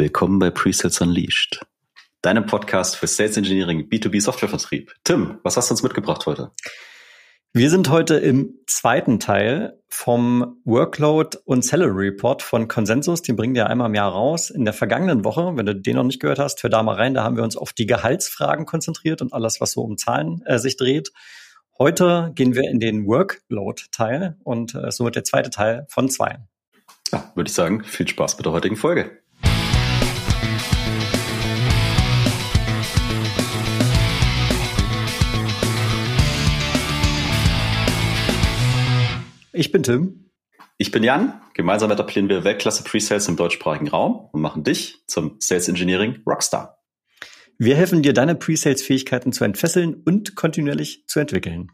Willkommen bei Presales Unleashed, deinem Podcast für Sales Engineering, B2B Softwarevertrieb. Tim, was hast du uns mitgebracht heute? Wir sind heute im zweiten Teil vom Workload und Salary Report von Consensus. Den bringen wir einmal im Jahr raus. In der vergangenen Woche, wenn du den noch nicht gehört hast, hör da mal rein. Da haben wir uns auf die Gehaltsfragen konzentriert und alles, was so um Zahlen äh, sich dreht. Heute gehen wir in den Workload-Teil und äh, somit der zweite Teil von zwei. Ja, würde ich sagen, viel Spaß mit der heutigen Folge. Ich bin Tim. Ich bin Jan. Gemeinsam etablieren wir Weltklasse Pre-Sales im deutschsprachigen Raum und machen dich zum Sales Engineering Rockstar. Wir helfen dir, deine Pre-Sales-Fähigkeiten zu entfesseln und kontinuierlich zu entwickeln.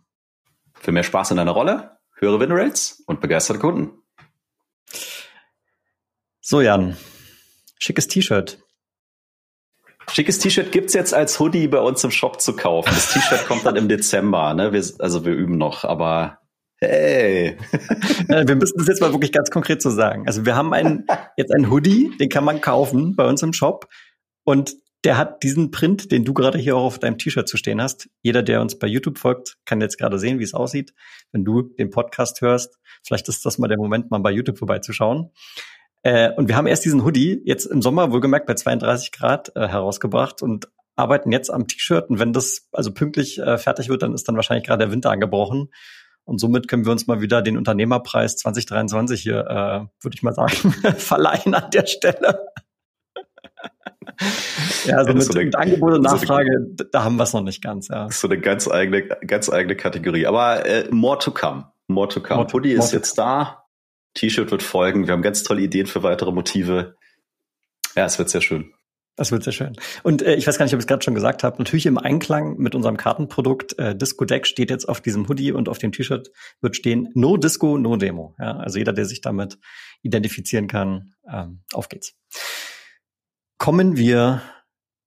Für mehr Spaß in deiner Rolle, höhere Winrates und begeisterte Kunden. So, Jan. Schickes T-Shirt. Schickes T-Shirt gibt's jetzt als Hoodie bei uns im Shop zu kaufen. Das T-Shirt kommt dann im Dezember. Ne? Wir, also wir üben noch, aber Hey. wir müssen das jetzt mal wirklich ganz konkret so sagen. Also wir haben einen, jetzt einen Hoodie, den kann man kaufen bei uns im Shop. Und der hat diesen Print, den du gerade hier auch auf deinem T-Shirt zu stehen hast. Jeder, der uns bei YouTube folgt, kann jetzt gerade sehen, wie es aussieht. Wenn du den Podcast hörst, vielleicht ist das mal der Moment, mal bei YouTube vorbeizuschauen. Äh, und wir haben erst diesen Hoodie jetzt im Sommer, wohlgemerkt bei 32 Grad, äh, herausgebracht und arbeiten jetzt am T-Shirt. Und wenn das also pünktlich äh, fertig wird, dann ist dann wahrscheinlich gerade der Winter angebrochen. Und somit können wir uns mal wieder den Unternehmerpreis 2023 hier, äh, würde ich mal sagen, verleihen an der Stelle. ja, also mit, so eine, mit Angebot und Nachfrage, so eine, da haben wir es noch nicht ganz. Ja. Das ist so eine ganz eigene, ganz eigene Kategorie. Aber äh, more to come. More to come. More Hoodie ist jetzt da. T-Shirt wird folgen. Wir haben ganz tolle Ideen für weitere Motive. Ja, es wird sehr schön. Das wird sehr schön. Und äh, ich weiß gar nicht, ob ich es gerade schon gesagt habe, natürlich im Einklang mit unserem Kartenprodukt äh, Disco Deck steht jetzt auf diesem Hoodie und auf dem T-Shirt wird stehen No Disco, No Demo. Ja, also jeder, der sich damit identifizieren kann, ähm, auf geht's. Kommen wir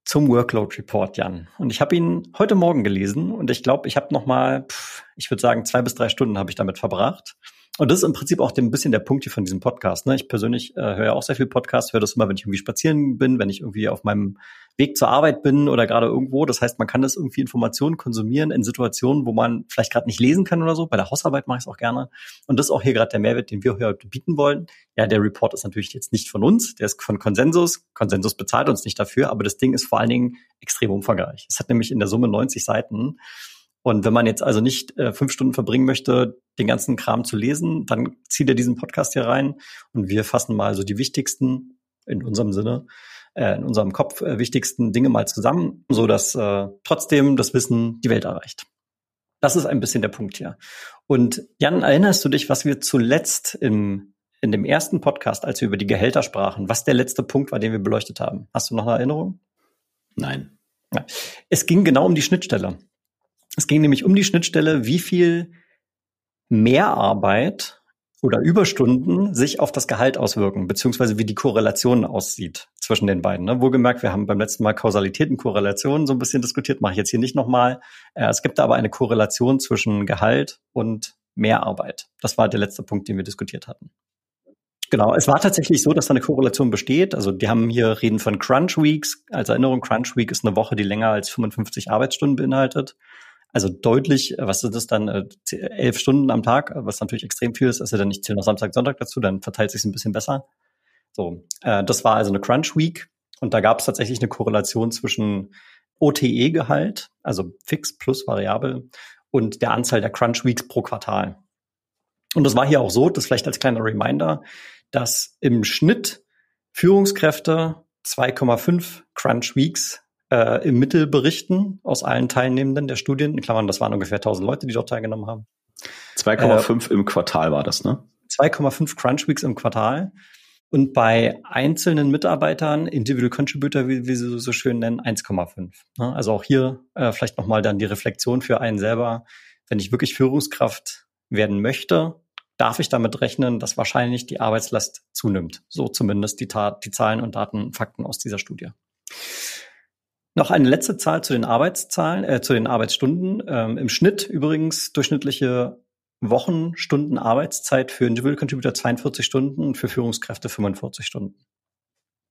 zum Workload Report, Jan. Und ich habe ihn heute Morgen gelesen und ich glaube, ich habe noch mal, pff, ich würde sagen, zwei bis drei Stunden habe ich damit verbracht. Und das ist im Prinzip auch ein bisschen der Punkt hier von diesem Podcast. Ne? Ich persönlich äh, höre ja auch sehr viel Podcast, höre das immer, wenn ich irgendwie spazieren bin, wenn ich irgendwie auf meinem Weg zur Arbeit bin oder gerade irgendwo. Das heißt, man kann das irgendwie Informationen konsumieren in Situationen, wo man vielleicht gerade nicht lesen kann oder so. Bei der Hausarbeit mache ich es auch gerne. Und das ist auch hier gerade der Mehrwert, den wir heute bieten wollen. Ja, der Report ist natürlich jetzt nicht von uns, der ist von Consensus. Consensus bezahlt uns nicht dafür, aber das Ding ist vor allen Dingen extrem umfangreich. Es hat nämlich in der Summe 90 Seiten. Und wenn man jetzt also nicht äh, fünf Stunden verbringen möchte, den ganzen Kram zu lesen, dann zieht er diesen Podcast hier rein und wir fassen mal so die wichtigsten, in unserem Sinne, äh, in unserem Kopf äh, wichtigsten Dinge mal zusammen, so dass äh, trotzdem das Wissen die Welt erreicht. Das ist ein bisschen der Punkt hier. Und Jan, erinnerst du dich, was wir zuletzt im, in dem ersten Podcast, als wir über die Gehälter sprachen, was der letzte Punkt war, den wir beleuchtet haben? Hast du noch eine Erinnerung? Nein. Ja. Es ging genau um die Schnittstelle. Es ging nämlich um die Schnittstelle, wie viel Mehrarbeit oder Überstunden sich auf das Gehalt auswirken, beziehungsweise wie die Korrelation aussieht zwischen den beiden. Ne? Wohlgemerkt, wir haben beim letzten Mal Kausalität und Korrelation so ein bisschen diskutiert, mache ich jetzt hier nicht nochmal. Äh, es gibt aber eine Korrelation zwischen Gehalt und Mehrarbeit. Das war der letzte Punkt, den wir diskutiert hatten. Genau, es war tatsächlich so, dass da eine Korrelation besteht. Also die haben hier reden von Crunch Weeks. Als Erinnerung, Crunch Week ist eine Woche, die länger als 55 Arbeitsstunden beinhaltet. Also deutlich, äh, was ist das dann, äh, elf Stunden am Tag, was natürlich extrem viel ist, ja dann nicht zählen noch Samstag, Sonntag dazu, dann verteilt sich ein bisschen besser. So, äh, das war also eine Crunch Week und da gab es tatsächlich eine Korrelation zwischen OTE-Gehalt, also fix plus variabel, und der Anzahl der Crunch Weeks pro Quartal. Und das war hier auch so, das vielleicht als kleiner Reminder, dass im Schnitt Führungskräfte 2,5 Crunch Weeks äh, im Mittel berichten aus allen Teilnehmenden der Studien. In Klammern, das waren ungefähr 1000 Leute, die dort teilgenommen haben. 2,5 äh, im Quartal war das, ne? 2,5 Crunch Weeks im Quartal. Und bei einzelnen Mitarbeitern, Individual Contributor, wie, wie sie so schön nennen, 1,5. Ne? Also auch hier äh, vielleicht nochmal dann die Reflexion für einen selber. Wenn ich wirklich Führungskraft werden möchte, darf ich damit rechnen, dass wahrscheinlich die Arbeitslast zunimmt. So zumindest die, Tat, die Zahlen und Daten, Fakten aus dieser Studie. Noch eine letzte Zahl zu den Arbeitszahlen, äh, zu den Arbeitsstunden. Ähm, Im Schnitt übrigens durchschnittliche Wochenstunden Arbeitszeit für Individual Contributor 42 Stunden und für Führungskräfte 45 Stunden.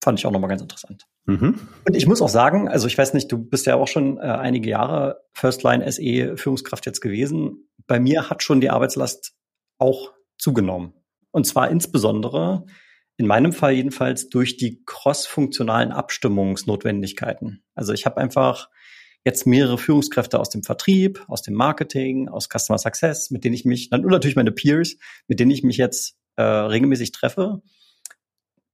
fand ich auch nochmal ganz interessant. Mhm. Und ich muss auch sagen, also ich weiß nicht, du bist ja auch schon äh, einige Jahre Firstline SE Führungskraft jetzt gewesen. Bei mir hat schon die Arbeitslast auch zugenommen. Und zwar insbesondere, in meinem Fall jedenfalls, durch die cross-funktionalen Abstimmungsnotwendigkeiten. Also ich habe einfach jetzt mehrere Führungskräfte aus dem Vertrieb, aus dem Marketing, aus Customer Success, mit denen ich mich, und natürlich meine Peers, mit denen ich mich jetzt äh, regelmäßig treffe,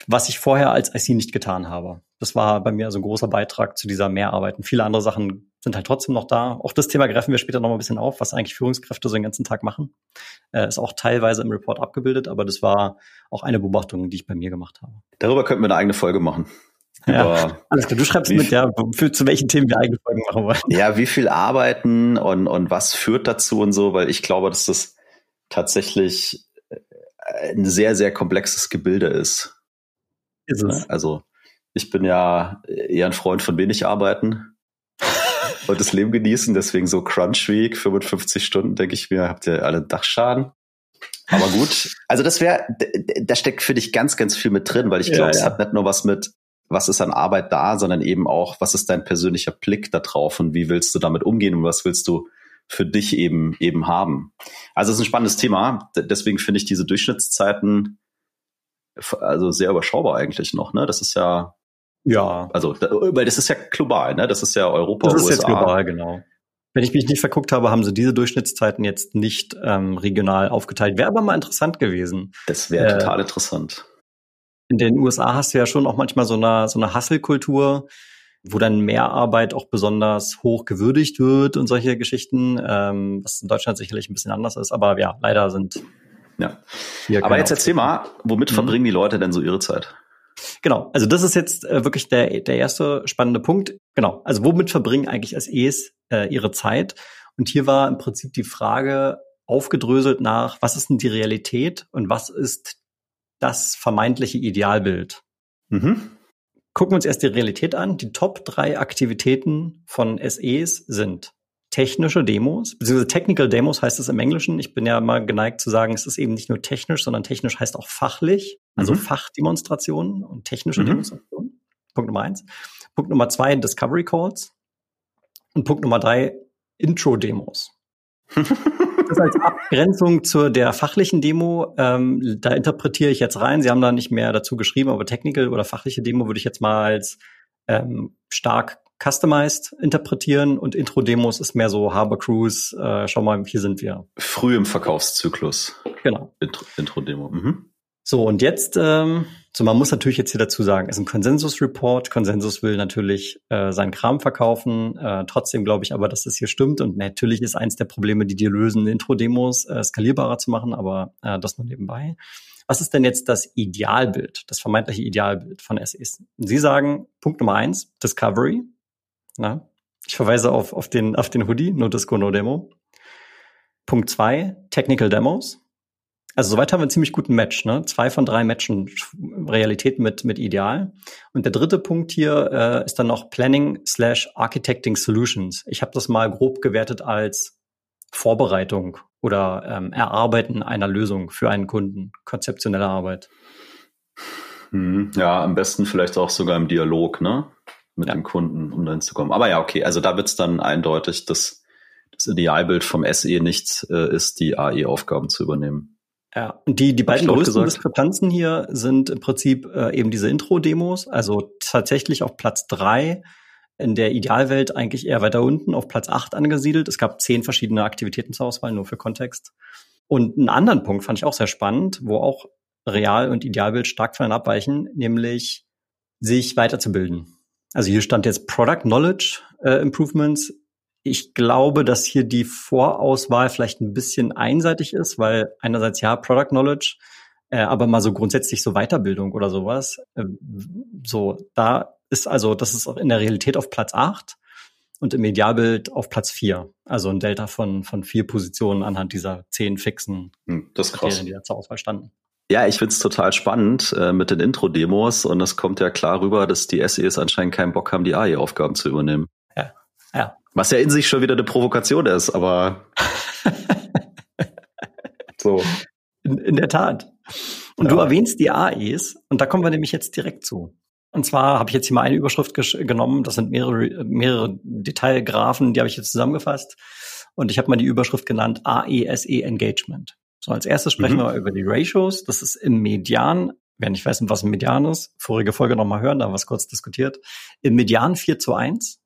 was ich vorher als IC nicht getan habe. Das war bei mir also ein großer Beitrag zu dieser Mehrarbeit. Und viele andere Sachen sind halt trotzdem noch da. Auch das Thema greifen wir später noch mal ein bisschen auf, was eigentlich Führungskräfte so den ganzen Tag machen. Äh, ist auch teilweise im Report abgebildet, aber das war auch eine Beobachtung, die ich bei mir gemacht habe. Darüber könnten wir eine eigene Folge machen. Ja, alles klar, du schreibst mit, ja, für, zu welchen Themen wir eigene Folgen machen wollen. Ja, wie viel arbeiten und, und was führt dazu und so, weil ich glaube, dass das tatsächlich äh, ein sehr, sehr komplexes Gebilde ist. Ist es. Also, ich bin ja eher ein Freund von wenig arbeiten und das Leben genießen, deswegen so Crunch Week, 55 Stunden, denke ich mir, habt ihr alle Dachschaden. Aber gut, also das wäre, da steckt für dich ganz, ganz viel mit drin, weil ich glaube, ja, ja. es hat nicht nur was mit was ist an Arbeit da, sondern eben auch, was ist dein persönlicher Blick da drauf und wie willst du damit umgehen und was willst du für dich eben eben haben. Also es ist ein spannendes Thema. Deswegen finde ich diese Durchschnittszeiten also sehr überschaubar eigentlich noch. Ne, das ist ja ja, also weil das ist ja global. Ne, das ist ja Europa. Das ist USA. jetzt global, genau. Wenn ich mich nicht verguckt habe, haben sie diese Durchschnittszeiten jetzt nicht ähm, regional aufgeteilt. Wäre aber mal interessant gewesen. Das wäre äh, total interessant in den USA hast du ja schon auch manchmal so eine, so eine Hustle-Kultur, wo dann Mehrarbeit auch besonders hoch gewürdigt wird und solche Geschichten, ähm, was in Deutschland sicherlich ein bisschen anders ist, aber ja, leider sind. Ja. Aber jetzt erzähl mal, womit mhm. verbringen die Leute denn so ihre Zeit? Genau, also das ist jetzt äh, wirklich der, der erste spannende Punkt. Genau, also womit verbringen eigentlich SEs äh, ihre Zeit? Und hier war im Prinzip die Frage aufgedröselt nach, was ist denn die Realität und was ist das vermeintliche Idealbild. Mhm. Gucken wir uns erst die Realität an. Die Top drei Aktivitäten von SEs sind technische Demos, beziehungsweise Technical Demos heißt es im Englischen. Ich bin ja mal geneigt zu sagen, es ist eben nicht nur technisch, sondern technisch heißt auch fachlich, also mhm. Fachdemonstrationen und technische mhm. Demonstrationen. Punkt Nummer eins. Punkt Nummer zwei, Discovery Calls. Und Punkt Nummer drei, Intro-Demos. das als Abgrenzung zur der fachlichen Demo, ähm, da interpretiere ich jetzt rein. Sie haben da nicht mehr dazu geschrieben, aber Technical oder fachliche Demo würde ich jetzt mal als ähm, stark customized interpretieren und Intro-Demos ist mehr so Harbor Cruise, äh, schau mal, hier sind wir. Früh im Verkaufszyklus. Genau. Intro-Demo. Mhm. So, und jetzt, ähm, so man muss natürlich jetzt hier dazu sagen, ist ein Konsensus-Report. Konsensus will natürlich äh, seinen Kram verkaufen. Äh, trotzdem glaube ich aber, dass das hier stimmt. Und natürlich ist eins der Probleme, die dir lösen, Intro-Demos äh, skalierbarer zu machen, aber äh, das nur nebenbei. Was ist denn jetzt das Idealbild, das vermeintliche Idealbild von SEs? Sie sagen, Punkt Nummer eins, Discovery. Na, ich verweise auf, auf, den, auf den Hoodie, no Disco, no Demo. Punkt zwei, Technical Demos. Also soweit haben wir einen ziemlich guten Match. Ne? Zwei von drei Matchen Realität mit, mit Ideal. Und der dritte Punkt hier äh, ist dann noch Planning slash Architecting Solutions. Ich habe das mal grob gewertet als Vorbereitung oder ähm, Erarbeiten einer Lösung für einen Kunden. Konzeptionelle Arbeit. Hm, ja, am besten vielleicht auch sogar im Dialog, ne? Mit ja. dem Kunden, um dann zu kommen. Aber ja, okay, also da wird's dann eindeutig, dass das Idealbild vom SE nicht äh, ist, die AI-Aufgaben zu übernehmen. Ja, und die, die beiden größten gesagt. Diskrepanzen hier sind im Prinzip äh, eben diese Intro-Demos, also tatsächlich auf Platz drei in der Idealwelt eigentlich eher weiter unten, auf Platz acht angesiedelt. Es gab zehn verschiedene Aktivitäten zur Auswahl, nur für Kontext. Und einen anderen Punkt fand ich auch sehr spannend, wo auch Real- und Idealbild stark voneinander abweichen, nämlich sich weiterzubilden. Also hier stand jetzt Product Knowledge äh, Improvements ich glaube, dass hier die Vorauswahl vielleicht ein bisschen einseitig ist, weil einerseits ja Product Knowledge, äh, aber mal so grundsätzlich so Weiterbildung oder sowas. Äh, so, da ist also, das ist auch in der Realität auf Platz acht und im Idealbild auf Platz vier. Also ein Delta von, von vier Positionen anhand dieser zehn fixen hm, das. Kriterien, die da zur Auswahl standen. Ja, ich find's total spannend äh, mit den Intro-Demos und es kommt ja klar rüber, dass die SEs anscheinend keinen Bock haben, die AI-Aufgaben zu übernehmen. Ja, ja. Was ja in sich schon wieder eine Provokation ist, aber so. In, in, der Tat. Und ja. du erwähnst die AEs und da kommen wir nämlich jetzt direkt zu. Und zwar habe ich jetzt hier mal eine Überschrift genommen. Das sind mehrere, mehrere Detailgraphen, die habe ich jetzt zusammengefasst. Und ich habe mal die Überschrift genannt AESE e Engagement. So, als erstes sprechen mhm. wir über die Ratios. Das ist im Median, wer nicht weiß, was ein Median ist, vorige Folge nochmal hören, da haben wir es kurz diskutiert. Im Median 4 zu 1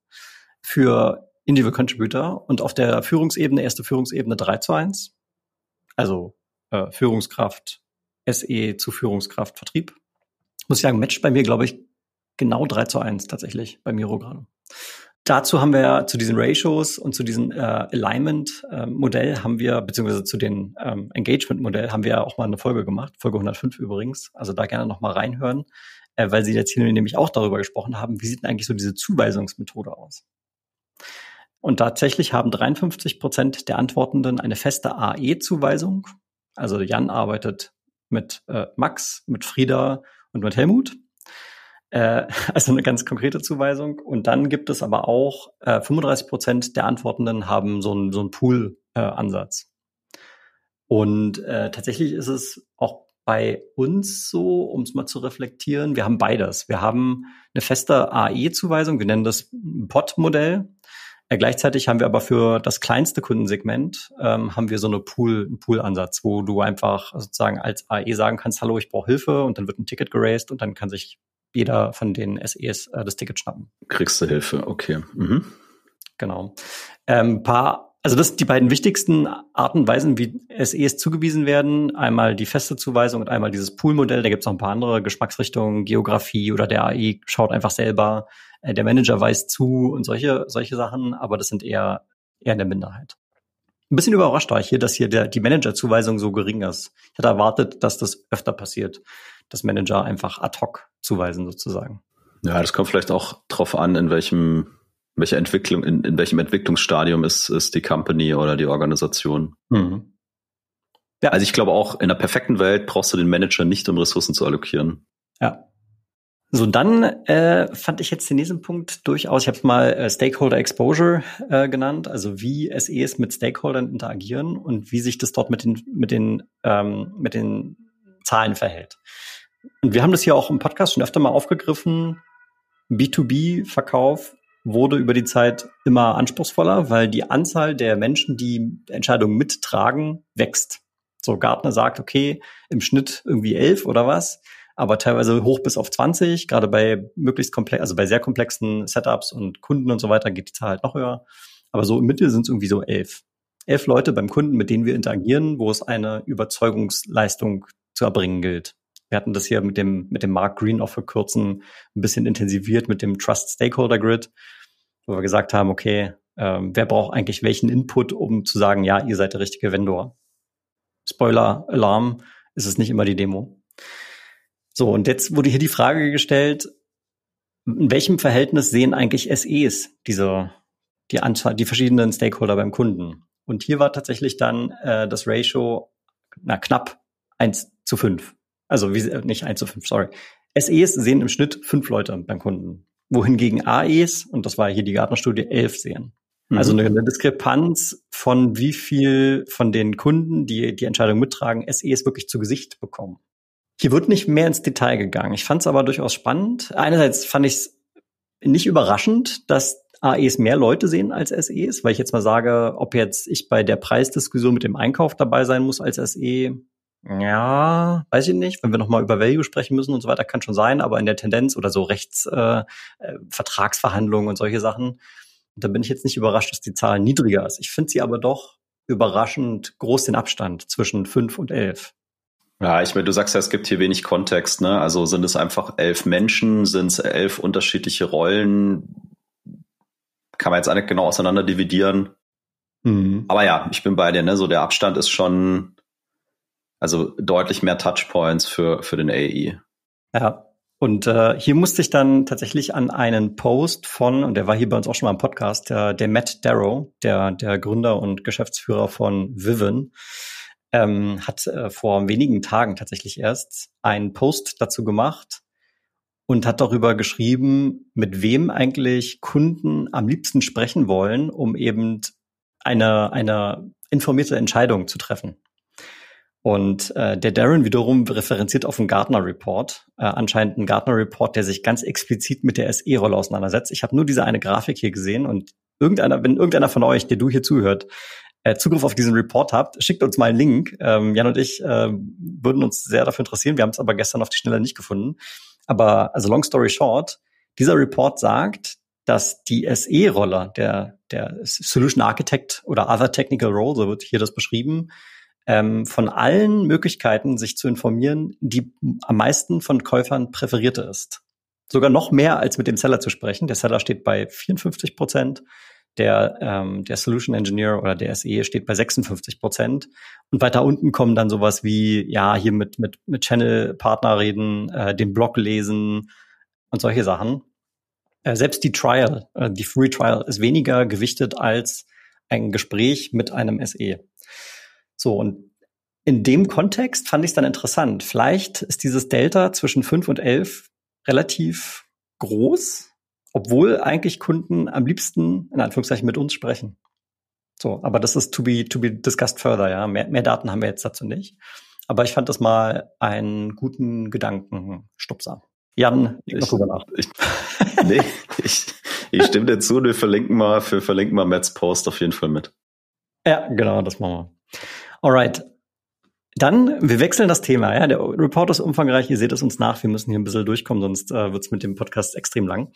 für Individual Contributor und auf der Führungsebene, erste Führungsebene 3 zu 1. Also äh, Führungskraft, SE zu Führungskraft, Vertrieb. Muss ich sagen, matcht bei mir, glaube ich, genau 3 zu 1 tatsächlich bei Miro gerade. Dazu haben wir zu diesen Ratios und zu diesem äh, Alignment-Modell ähm, haben wir, beziehungsweise zu dem ähm, Engagement-Modell haben wir auch mal eine Folge gemacht, Folge 105 übrigens. Also da gerne noch mal reinhören, äh, weil Sie jetzt hier nämlich auch darüber gesprochen haben, wie sieht denn eigentlich so diese Zuweisungsmethode aus? Und tatsächlich haben 53 Prozent der Antwortenden eine feste AE-Zuweisung. Also Jan arbeitet mit äh, Max, mit Frieda und mit Helmut. Äh, also eine ganz konkrete Zuweisung. Und dann gibt es aber auch äh, 35 Prozent der Antwortenden haben so einen so Pool-Ansatz. Äh, und äh, tatsächlich ist es auch bei uns so, um es mal zu reflektieren, wir haben beides. Wir haben eine feste AE-Zuweisung, wir nennen das POT-Modell. Äh, gleichzeitig haben wir aber für das kleinste Kundensegment ähm, haben wir so eine Pool, einen Pool-Ansatz, wo du einfach sozusagen als AE sagen kannst, hallo, ich brauche Hilfe und dann wird ein Ticket geraced und dann kann sich jeder von den SEs äh, das Ticket schnappen. Kriegst du Hilfe, okay. Mhm. Genau. Ähm, paar, also das sind die beiden wichtigsten Arten und Weisen, wie SEs zugewiesen werden. Einmal die feste Zuweisung und einmal dieses Pool-Modell. Da gibt es noch ein paar andere Geschmacksrichtungen, Geografie oder der AI schaut einfach selber, äh, der Manager weist zu und solche, solche Sachen, aber das sind eher, eher in der Minderheit. Ein bisschen überrascht war ich hier, dass hier der, die Manager-Zuweisung so gering ist. Ich hatte erwartet, dass das öfter passiert, dass Manager einfach ad hoc zuweisen sozusagen. Ja, das kommt vielleicht auch drauf an, in welchem, welcher Entwicklung, in, in welchem Entwicklungsstadium ist, ist die Company oder die Organisation. Mhm. Ja. Also ich glaube auch, in einer perfekten Welt brauchst du den Manager nicht, um Ressourcen zu allokieren. Ja. So, dann äh, fand ich jetzt den nächsten Punkt durchaus, ich habe es mal äh, Stakeholder Exposure äh, genannt, also wie SEs mit Stakeholdern interagieren und wie sich das dort mit den, mit den, ähm, mit den Zahlen verhält. Und wir haben das hier auch im Podcast schon öfter mal aufgegriffen. B2B-Verkauf wurde über die Zeit immer anspruchsvoller, weil die Anzahl der Menschen, die Entscheidungen mittragen, wächst. So Gartner sagt, okay, im Schnitt irgendwie elf oder was, aber teilweise hoch bis auf 20. Gerade bei möglichst komplex, also bei sehr komplexen Setups und Kunden und so weiter geht die Zahl halt noch höher. Aber so im Mittel sind es irgendwie so elf. Elf Leute beim Kunden, mit denen wir interagieren, wo es eine Überzeugungsleistung zu erbringen gilt. Wir hatten das hier mit dem, mit dem Mark Green auch vor kurzem ein bisschen intensiviert mit dem Trust Stakeholder Grid, wo wir gesagt haben, okay, ähm, wer braucht eigentlich welchen Input, um zu sagen, ja, ihr seid der richtige Vendor. Spoiler, Alarm, ist es nicht immer die Demo. So, und jetzt wurde hier die Frage gestellt, in welchem Verhältnis sehen eigentlich SEs diese, die Anzahl, die verschiedenen Stakeholder beim Kunden? Und hier war tatsächlich dann äh, das Ratio na, knapp eins zu fünf. Also wie, nicht 1 zu 5, sorry. SEs sehen im Schnitt fünf Leute beim Kunden, wohingegen AEs, und das war hier die Gartner-Studie, elf sehen. Mhm. Also eine, eine, Diskrepanz von wie viel von den Kunden, die die Entscheidung mittragen, SEs wirklich zu Gesicht bekommen. Hier wird nicht mehr ins Detail gegangen. Ich fand es aber durchaus spannend. Einerseits fand ich es nicht überraschend, dass AEs mehr Leute sehen als SEs, weil ich jetzt mal sage, ob jetzt ich bei der Preisdiskussion mit dem Einkauf dabei sein muss als SE, ja, weiß ich nicht. Wenn wir nochmal über Value sprechen müssen und so weiter, kann schon sein, aber in der Tendenz oder so Rechtsvertragsverhandlungen äh, äh, und solche Sachen, da bin ich jetzt nicht überrascht, dass die Zahl niedriger ist. Ich finde sie aber doch überraschend groß den Abstand zwischen fünf und elf. Ja, ich meine, du sagst ja, es gibt hier wenig Kontext, ne? Also sind es einfach elf Menschen, sind es elf unterschiedliche Rollen? Kann man jetzt nicht genau auseinander dividieren. Mhm. Aber ja, ich bin bei dir, ne? So der Abstand ist schon, also deutlich mehr Touchpoints für, für den AE. Ja. Und äh, hier musste ich dann tatsächlich an einen Post von, und der war hier bei uns auch schon mal im Podcast, der, der Matt Darrow, der, der Gründer und Geschäftsführer von Viven, ähm, hat äh, vor wenigen Tagen tatsächlich erst einen Post dazu gemacht und hat darüber geschrieben, mit wem eigentlich Kunden am liebsten sprechen wollen, um eben eine, eine informierte Entscheidung zu treffen. Und äh, der Darren wiederum referenziert auf einen Gartner Report, äh, anscheinend einen Gartner Report, der sich ganz explizit mit der SE-Rolle auseinandersetzt. Ich habe nur diese eine Grafik hier gesehen und irgendeiner, wenn irgendeiner von euch, der du hier zuhört, äh, Zugriff auf diesen Report habt, schickt uns mal einen Link. Ähm, Jan und ich äh, würden uns sehr dafür interessieren. Wir haben es aber gestern auf die Schnelle nicht gefunden. Aber also long story short, dieser Report sagt, dass die SE-Rolle, der, der Solution Architect oder Other Technical Role, so wird hier das beschrieben, ähm, von allen Möglichkeiten, sich zu informieren, die am meisten von Käufern präferierte ist. Sogar noch mehr als mit dem Seller zu sprechen. Der Seller steht bei 54 Prozent der, ähm, der Solution Engineer oder der SE steht bei 56 Prozent. Und weiter unten kommen dann sowas wie, ja, hier mit, mit, mit Channel-Partner reden, äh, den Blog lesen und solche Sachen. Äh, selbst die Trial, äh, die Free Trial ist weniger gewichtet als ein Gespräch mit einem SE. So, und in dem Kontext fand ich es dann interessant. Vielleicht ist dieses Delta zwischen 5 und 11 relativ groß, obwohl eigentlich Kunden am liebsten in Anführungszeichen mit uns sprechen. So, aber das ist to be to be discussed further, ja. Mehr, mehr Daten haben wir jetzt dazu nicht. Aber ich fand das mal einen guten Gedankenstupser. Jan, ich, noch drüber nach. Ich, nee, ich, ich stimme dir zu, wir verlinken mal, wir verlinken mal Matt's Post auf jeden Fall mit. Ja, genau, das machen wir. Alright. Dann, wir wechseln das Thema. Ja, der Report ist umfangreich. Ihr seht es uns nach. Wir müssen hier ein bisschen durchkommen, sonst äh, wird es mit dem Podcast extrem lang.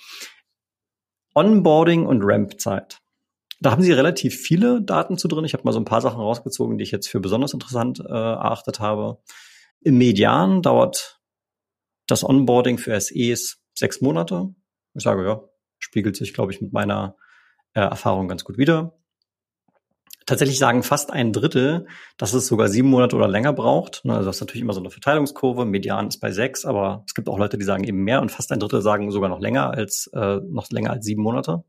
Onboarding und Ramp-Zeit. Da haben Sie relativ viele Daten zu drin. Ich habe mal so ein paar Sachen rausgezogen, die ich jetzt für besonders interessant äh, erachtet habe. Im Median dauert das Onboarding für SEs sechs Monate. Ich sage, ja, spiegelt sich, glaube ich, mit meiner äh, Erfahrung ganz gut wieder. Tatsächlich sagen fast ein Drittel, dass es sogar sieben Monate oder länger braucht. Ne, also das ist natürlich immer so eine Verteilungskurve. Median ist bei sechs, aber es gibt auch Leute, die sagen eben mehr und fast ein Drittel sagen sogar noch länger als äh, noch länger als sieben Monate.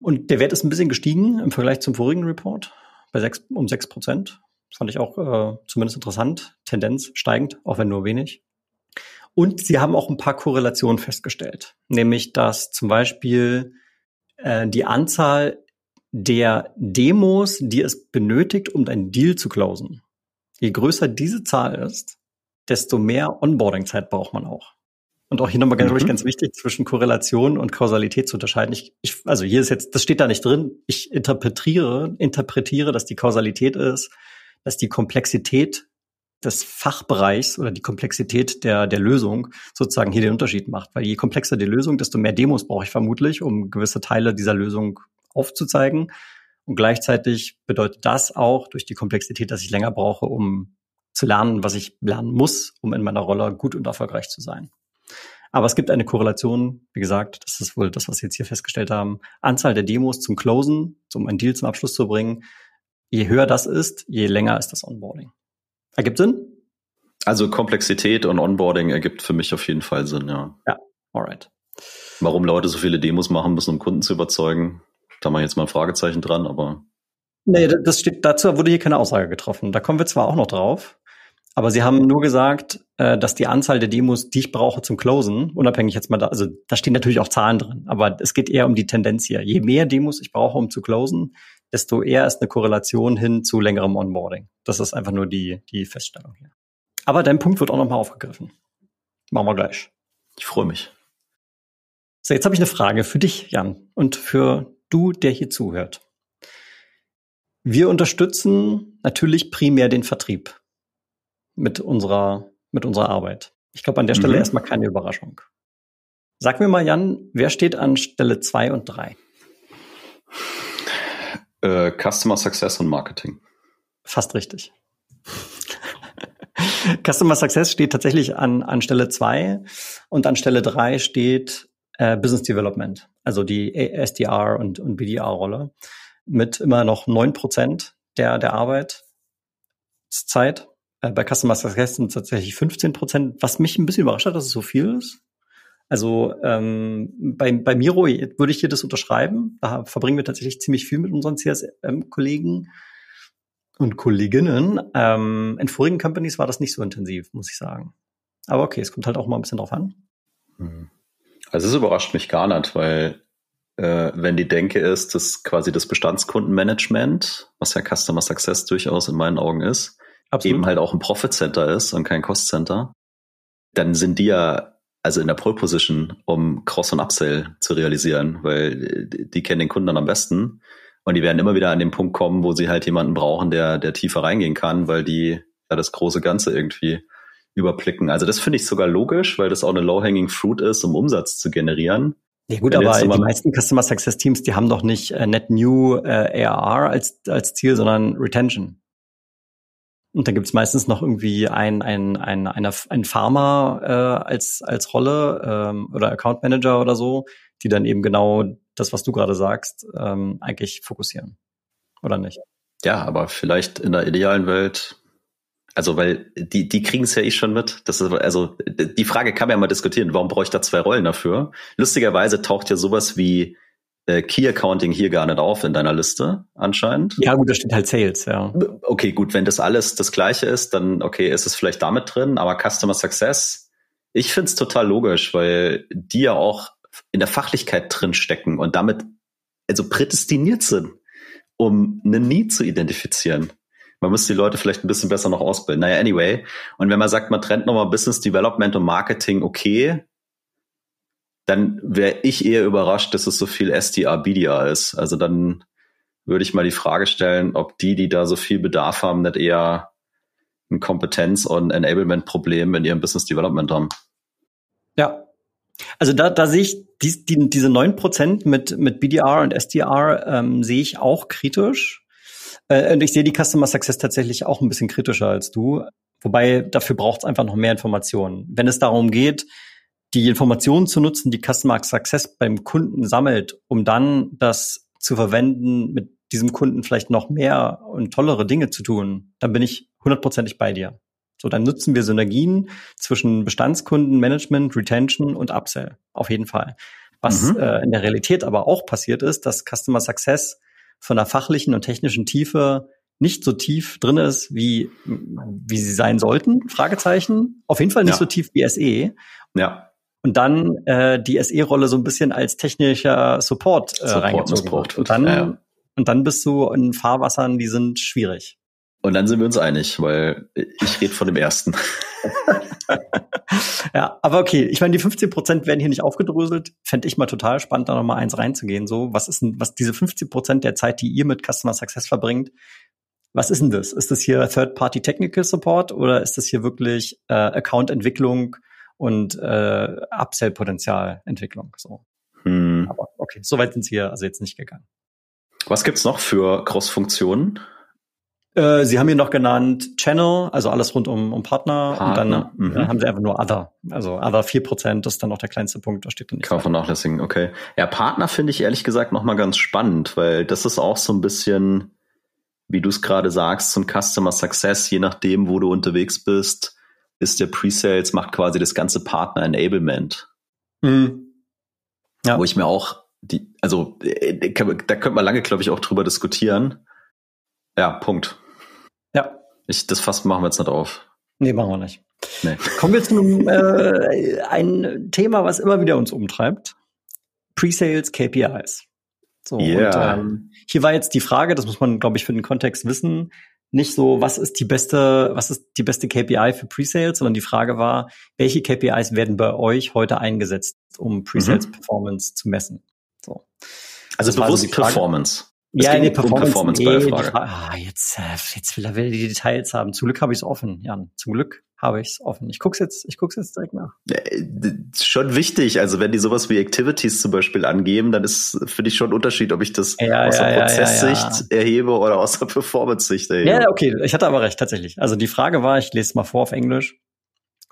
Und der Wert ist ein bisschen gestiegen im Vergleich zum vorigen Report bei sechs um sechs Prozent. Fand ich auch äh, zumindest interessant. Tendenz steigend, auch wenn nur wenig. Und sie haben auch ein paar Korrelationen festgestellt, nämlich dass zum Beispiel äh, die Anzahl der Demos, die es benötigt, um deinen Deal zu closen. Je größer diese Zahl ist, desto mehr Onboarding-Zeit braucht man auch. Und auch hier nochmal ganz, mhm. ganz wichtig, zwischen Korrelation und Kausalität zu unterscheiden. Ich, ich, also hier ist jetzt, das steht da nicht drin. Ich interpretiere, interpretiere, dass die Kausalität ist, dass die Komplexität des Fachbereichs oder die Komplexität der, der Lösung sozusagen hier den Unterschied macht. Weil je komplexer die Lösung, desto mehr Demos brauche ich vermutlich, um gewisse Teile dieser Lösung aufzuzeigen. Und gleichzeitig bedeutet das auch durch die Komplexität, dass ich länger brauche, um zu lernen, was ich lernen muss, um in meiner Rolle gut und erfolgreich zu sein. Aber es gibt eine Korrelation, wie gesagt, das ist wohl das, was wir jetzt hier festgestellt haben. Anzahl der Demos zum Closen, um einen Deal zum Abschluss zu bringen. Je höher das ist, je länger ist das Onboarding. Ergibt Sinn? Also Komplexität und Onboarding ergibt für mich auf jeden Fall Sinn, ja. Ja, alright. Warum Leute so viele Demos machen müssen, um Kunden zu überzeugen, da mal jetzt mal ein Fragezeichen dran, aber. Nee, das steht, dazu wurde hier keine Aussage getroffen. Da kommen wir zwar auch noch drauf, aber sie haben nur gesagt, äh, dass die Anzahl der Demos, die ich brauche zum Closen, unabhängig jetzt mal da, also da stehen natürlich auch Zahlen drin, aber es geht eher um die Tendenz hier. Je mehr Demos ich brauche, um zu closen, desto eher ist eine Korrelation hin zu längerem Onboarding. Das ist einfach nur die, die Feststellung hier. Aber dein Punkt wird auch nochmal aufgegriffen. Machen wir gleich. Ich freue mich. So, jetzt habe ich eine Frage für dich, Jan, und für du, der hier zuhört. Wir unterstützen natürlich primär den Vertrieb mit unserer, mit unserer Arbeit. Ich glaube, an der Stelle mhm. erstmal keine Überraschung. Sag mir mal, Jan, wer steht an Stelle zwei und drei? Äh, Customer Success und Marketing. Fast richtig. Customer Success steht tatsächlich an, an Stelle zwei und an Stelle drei steht äh, Business Development, also die SDR und, und BDR-Rolle, mit immer noch neun Prozent der, der Arbeitszeit. Äh, bei Customer Success sind tatsächlich 15 Prozent, was mich ein bisschen überrascht hat, dass es so viel ist. Also ähm, bei, bei Miro würde ich hier das unterschreiben. Da verbringen wir tatsächlich ziemlich viel mit unseren CSM-Kollegen und Kolleginnen. Ähm, in vorigen Companies war das nicht so intensiv, muss ich sagen. Aber okay, es kommt halt auch mal ein bisschen drauf an. Mhm. Also es überrascht mich gar nicht, weil äh, wenn die Denke ist, dass quasi das Bestandskundenmanagement, was ja Customer Success durchaus in meinen Augen ist, Absolut. eben halt auch ein Profit Center ist und kein Cost Center, dann sind die ja also in der Pole Position, um Cross- und Upsell zu realisieren, weil die kennen den Kunden dann am besten und die werden immer wieder an den Punkt kommen, wo sie halt jemanden brauchen, der, der tiefer reingehen kann, weil die ja das große Ganze irgendwie überblicken. Also das finde ich sogar logisch, weil das auch eine Low-Hanging Fruit ist, um Umsatz zu generieren. Ja gut, Wenn aber die meisten Customer Success Teams, die haben doch nicht äh, Net New äh, ARR als, als Ziel, sondern Retention. Und dann gibt's meistens noch irgendwie ein, ein, ein, ein, ein Farmer äh, als, als Rolle ähm, oder Account Manager oder so, die dann eben genau das, was du gerade sagst, ähm, eigentlich fokussieren. Oder nicht? Ja, aber vielleicht in der idealen Welt, also weil die, die kriegen es ja eh schon mit. Das ist, also die Frage kann man ja mal diskutieren, warum brauche ich da zwei Rollen dafür? Lustigerweise taucht ja sowas wie äh, Key Accounting hier gar nicht auf in deiner Liste anscheinend. Ja, gut, da steht halt Sales, ja. Okay, gut, wenn das alles das gleiche ist, dann okay, ist es vielleicht damit drin, aber Customer Success, ich find's total logisch, weil die ja auch in der Fachlichkeit drin stecken und damit also prädestiniert sind, um eine Need zu identifizieren. Man muss die Leute vielleicht ein bisschen besser noch ausbilden. Naja, anyway. Und wenn man sagt, man trennt nochmal Business Development und Marketing, okay, dann wäre ich eher überrascht, dass es so viel SDR, BDR ist. Also dann würde ich mal die Frage stellen, ob die, die da so viel Bedarf haben, nicht eher ein Kompetenz- und Enablement-Problem in ihrem Business Development haben. Ja. Also da, da sehe ich die, die, diese neun Prozent mit, mit BDR und SDR ähm, sehe ich auch kritisch. Äh, und ich sehe die Customer Success tatsächlich auch ein bisschen kritischer als du. Wobei dafür braucht es einfach noch mehr Informationen. Wenn es darum geht, die Informationen zu nutzen, die Customer Success beim Kunden sammelt, um dann das zu verwenden, mit diesem Kunden vielleicht noch mehr und tollere Dinge zu tun, dann bin ich hundertprozentig bei dir. So, dann nutzen wir Synergien zwischen Bestandskunden, Management, Retention und Upsell. Auf jeden Fall. Was mhm. äh, in der Realität aber auch passiert ist, dass Customer Success von der fachlichen und technischen Tiefe nicht so tief drin ist, wie, wie sie sein sollten, Fragezeichen. Auf jeden Fall nicht ja. so tief wie SE. Ja und dann äh, die SE-Rolle so ein bisschen als technischer Support, äh, Support reingezogen wird. Und dann, ja. und dann bist du in Fahrwassern, die sind schwierig. Und dann sind wir uns einig, weil ich rede von dem ersten. ja, aber okay, ich meine, die 15 Prozent werden hier nicht aufgedröselt. Fände ich mal total spannend, da nochmal eins reinzugehen. So, was ist denn, was diese 15 Prozent der Zeit, die ihr mit Customer Success verbringt, was ist denn das? Ist das hier Third-Party Technical Support oder ist das hier wirklich äh, Account-Entwicklung und äh, Upsell-Potenzialentwicklung. So. Hm. Aber okay, soweit sind sie hier also jetzt nicht gegangen. Was gibt's noch für Cross-Funktionen? Äh, sie haben hier noch genannt Channel, also alles rund um, um Partner. Partner. Und dann mhm. äh, haben sie einfach nur Other. Also Other 4%, das ist dann noch der kleinste Punkt, da steht dann nicht. Kann man vernachlässigen, okay. Ja, Partner finde ich ehrlich gesagt nochmal ganz spannend, weil das ist auch so ein bisschen, wie du es gerade sagst, zum Customer Success, je nachdem, wo du unterwegs bist ist der Pre-Sales, macht quasi das ganze Partner-Enablement. Mhm. Ja. Wo ich mir auch die, also äh, da könnte man lange, glaube ich, auch drüber diskutieren. Ja, Punkt. Ich, das Fass machen wir jetzt nicht auf. Nee, machen wir nicht. Nee. Kommen wir zu einem, äh, ein Thema, was immer wieder uns umtreibt. Pre-Sales KPIs. So, yeah. und, ähm, hier war jetzt die Frage, das muss man, glaube ich, für den Kontext wissen, nicht so, was ist die beste, was ist die beste KPI für Presales, sondern die Frage war, welche KPIs werden bei euch heute eingesetzt, um Presales mhm. Performance zu messen? So. Also bewusst also Performance. Es ja, nee, Performance, um Performance nee, bei der Frage. Ah, jetzt, äh, jetzt will er wieder die Details haben. Zum Glück habe ich es offen, Jan. Zum Glück habe ich es offen. Ich guck's jetzt, ich guck's jetzt direkt nach. Äh, schon wichtig. Also wenn die sowas wie Activities zum Beispiel angeben, dann ist für dich schon ein Unterschied, ob ich das ja, aus der ja, Prozesssicht ja, erhebe oder aus der Performance-Sicht erhebe. Ja, okay. Ich hatte aber recht, tatsächlich. Also die Frage war, ich lese es mal vor auf Englisch.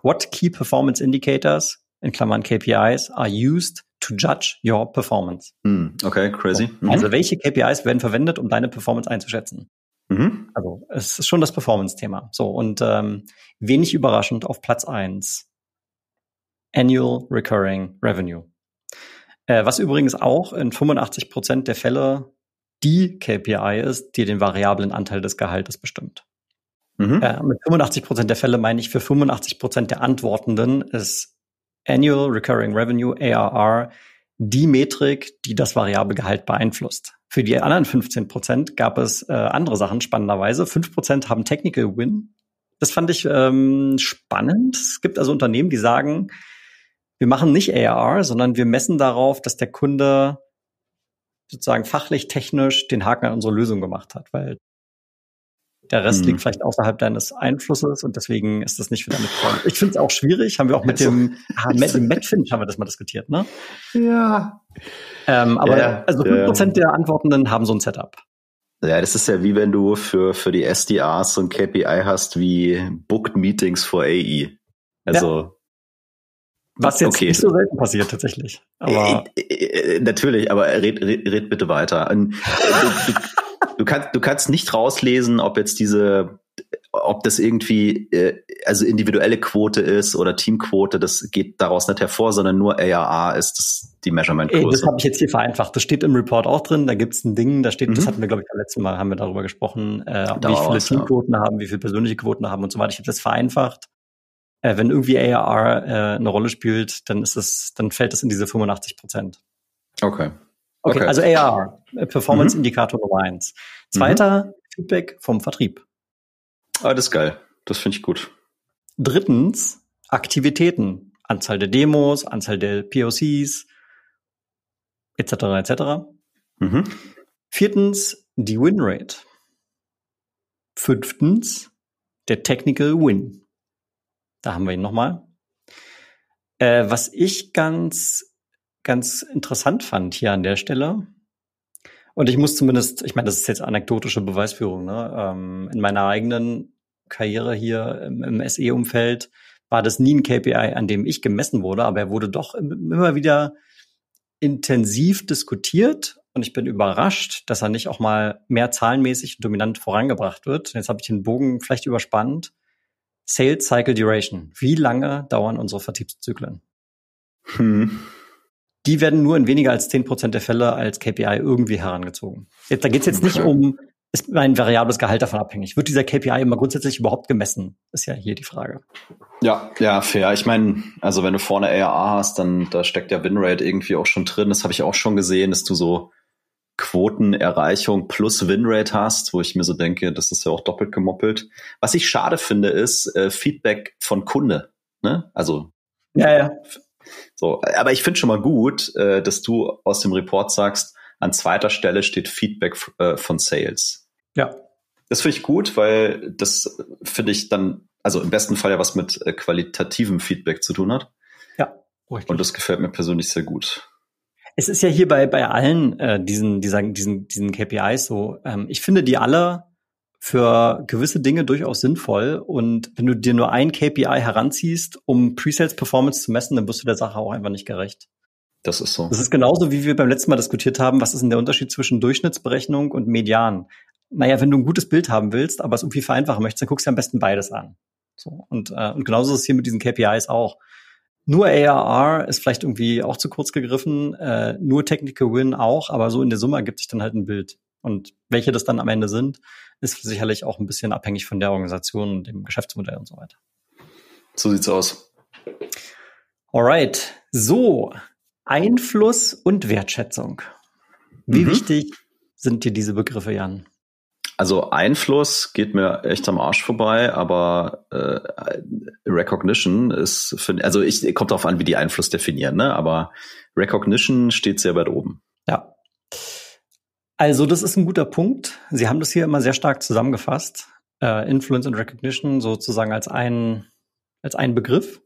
What key performance indicators, in Klammern KPIs, are used to judge your performance? Hm, okay, crazy. Mhm. Also welche KPIs werden verwendet, um deine Performance einzuschätzen? Mhm. Also es ist schon das Performance-Thema. So, und ähm, wenig überraschend auf Platz eins Annual Recurring Revenue. Äh, was übrigens auch in 85 Prozent der Fälle die KPI ist, die den variablen Anteil des Gehaltes bestimmt. Mhm. Äh, mit 85 Prozent der Fälle meine ich, für 85 Prozent der Antwortenden ist Annual Recurring Revenue, ARR, die Metrik, die das variable Gehalt beeinflusst. Für die anderen 15 Prozent gab es äh, andere Sachen, spannenderweise. 5 Prozent haben Technical Win Das fand ich ähm, spannend. Es gibt also Unternehmen, die sagen, wir machen nicht ARR, sondern wir messen darauf, dass der Kunde sozusagen fachlich, technisch den Haken an unsere Lösung gemacht hat, weil der Rest hm. liegt vielleicht außerhalb deines Einflusses und deswegen ist das nicht für damit vorne. Ich finde es auch schwierig, haben wir auch mit also, dem, ah, mit dem Matt Finch haben wir das mal diskutiert, ne? Ja. Ähm, aber ja, also 5% ja. der Antwortenden haben so ein Setup. Ja, das ist ja wie wenn du für, für die SDRs so ein KPI hast wie Booked Meetings for AE. Also. Ja. Was jetzt okay. nicht so selten passiert tatsächlich. Aber äh, äh, äh, natürlich, aber red, red, red bitte weiter. Und, du, du, kannst, du kannst nicht rauslesen, ob jetzt diese, ob das irgendwie äh, also individuelle Quote ist oder Teamquote, das geht daraus nicht hervor, sondern nur ARA ist das die Measurement-Größe. Das habe ich jetzt hier vereinfacht. Das steht im Report auch drin. Da gibt's ein Ding, da steht, mhm. das hatten wir, glaube ich, beim letzten Mal haben wir darüber gesprochen, äh, wie viele Teamquoten ja. haben, wie viele persönliche Quoten haben und so weiter. Ich habe das vereinfacht. Äh, wenn irgendwie ARR äh, eine Rolle spielt, dann ist es, dann fällt es in diese 85 Prozent. Okay. Okay, okay. also ARR, äh, Performance-Indikator mhm. Nummer eins. Zweiter, mhm. Feedback vom Vertrieb. Ah, das ist geil. Das finde ich gut. Drittens, Aktivitäten. Anzahl der Demos, Anzahl der POCs, etc. etc. Mhm. Viertens, die Winrate. Fünftens, der Technical Win. Da haben wir ihn nochmal. Äh, was ich ganz, ganz interessant fand hier an der Stelle, und ich muss zumindest, ich meine, das ist jetzt anekdotische Beweisführung, ne? Ähm, in meiner eigenen Karriere hier im, im SE-Umfeld war das nie ein KPI, an dem ich gemessen wurde, aber er wurde doch immer wieder intensiv diskutiert und ich bin überrascht, dass er nicht auch mal mehr zahlenmäßig dominant vorangebracht wird. Jetzt habe ich den Bogen vielleicht überspannt. Sales Cycle Duration. Wie lange dauern unsere Vertriebszyklen? Hm. Die werden nur in weniger als zehn Prozent der Fälle als KPI irgendwie herangezogen. Jetzt, da geht es jetzt nicht um, ist mein variables Gehalt davon abhängig? Wird dieser KPI immer grundsätzlich überhaupt gemessen? Ist ja hier die Frage. Ja, ja, fair. Ich meine, also wenn du vorne ARA hast, dann da steckt ja Winrate irgendwie auch schon drin. Das habe ich auch schon gesehen, dass du so Quotenerreichung plus Winrate hast, wo ich mir so denke, das ist ja auch doppelt gemoppelt. Was ich schade finde, ist äh, Feedback von Kunde. Ne? Also ja, ja. So, aber ich finde schon mal gut, äh, dass du aus dem Report sagst, an zweiter Stelle steht Feedback äh, von Sales. Ja. Das finde ich gut, weil das finde ich dann, also im besten Fall ja was mit äh, qualitativem Feedback zu tun hat. Ja. Richtig. Und das gefällt mir persönlich sehr gut. Es ist ja hier bei, bei allen äh, diesen, dieser, diesen, diesen KPIs so, ähm, ich finde die alle für gewisse Dinge durchaus sinnvoll. Und wenn du dir nur ein KPI heranziehst, um Presales Performance zu messen, dann wirst du der Sache auch einfach nicht gerecht. Das ist so. Das ist genauso, wie wir beim letzten Mal diskutiert haben, was ist denn der Unterschied zwischen Durchschnittsberechnung und Median? Naja, wenn du ein gutes Bild haben willst, aber es irgendwie vereinfachen möchtest, dann guckst du am besten beides an. So. Und, äh, und genauso ist es hier mit diesen KPIs auch. Nur ARR ist vielleicht irgendwie auch zu kurz gegriffen, äh, nur Technical Win auch, aber so in der Summe ergibt sich dann halt ein Bild. Und welche das dann am Ende sind, ist sicherlich auch ein bisschen abhängig von der Organisation und dem Geschäftsmodell und so weiter. So sieht's aus. Alright. So. Einfluss und Wertschätzung. Wie mhm. wichtig sind dir diese Begriffe, Jan? Also Einfluss geht mir echt am Arsch vorbei, aber äh, Recognition ist, für, also ich kommt darauf an, wie die Einfluss definieren, ne? Aber Recognition steht sehr weit oben. Ja. Also das ist ein guter Punkt. Sie haben das hier immer sehr stark zusammengefasst. Äh, Influence und Recognition sozusagen als ein als ein Begriff.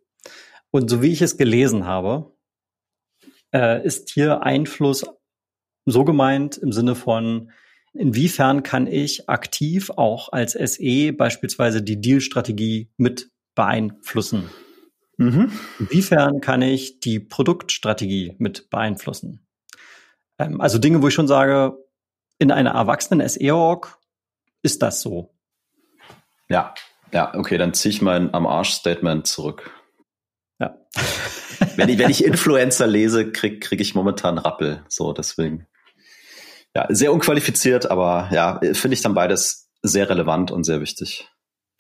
Und so wie ich es gelesen habe, äh, ist hier Einfluss so gemeint im Sinne von Inwiefern kann ich aktiv auch als SE beispielsweise die Dealstrategie mit beeinflussen? Mhm. Inwiefern kann ich die Produktstrategie mit beeinflussen? Ähm, also Dinge, wo ich schon sage, in einer erwachsenen SE-Org ist das so. Ja, ja, okay, dann ziehe ich mein am Arsch-Statement zurück. Ja. wenn, ich, wenn ich Influencer lese, kriege krieg ich momentan Rappel. So, deswegen ja, sehr unqualifiziert, aber ja, finde ich dann beides sehr relevant und sehr wichtig.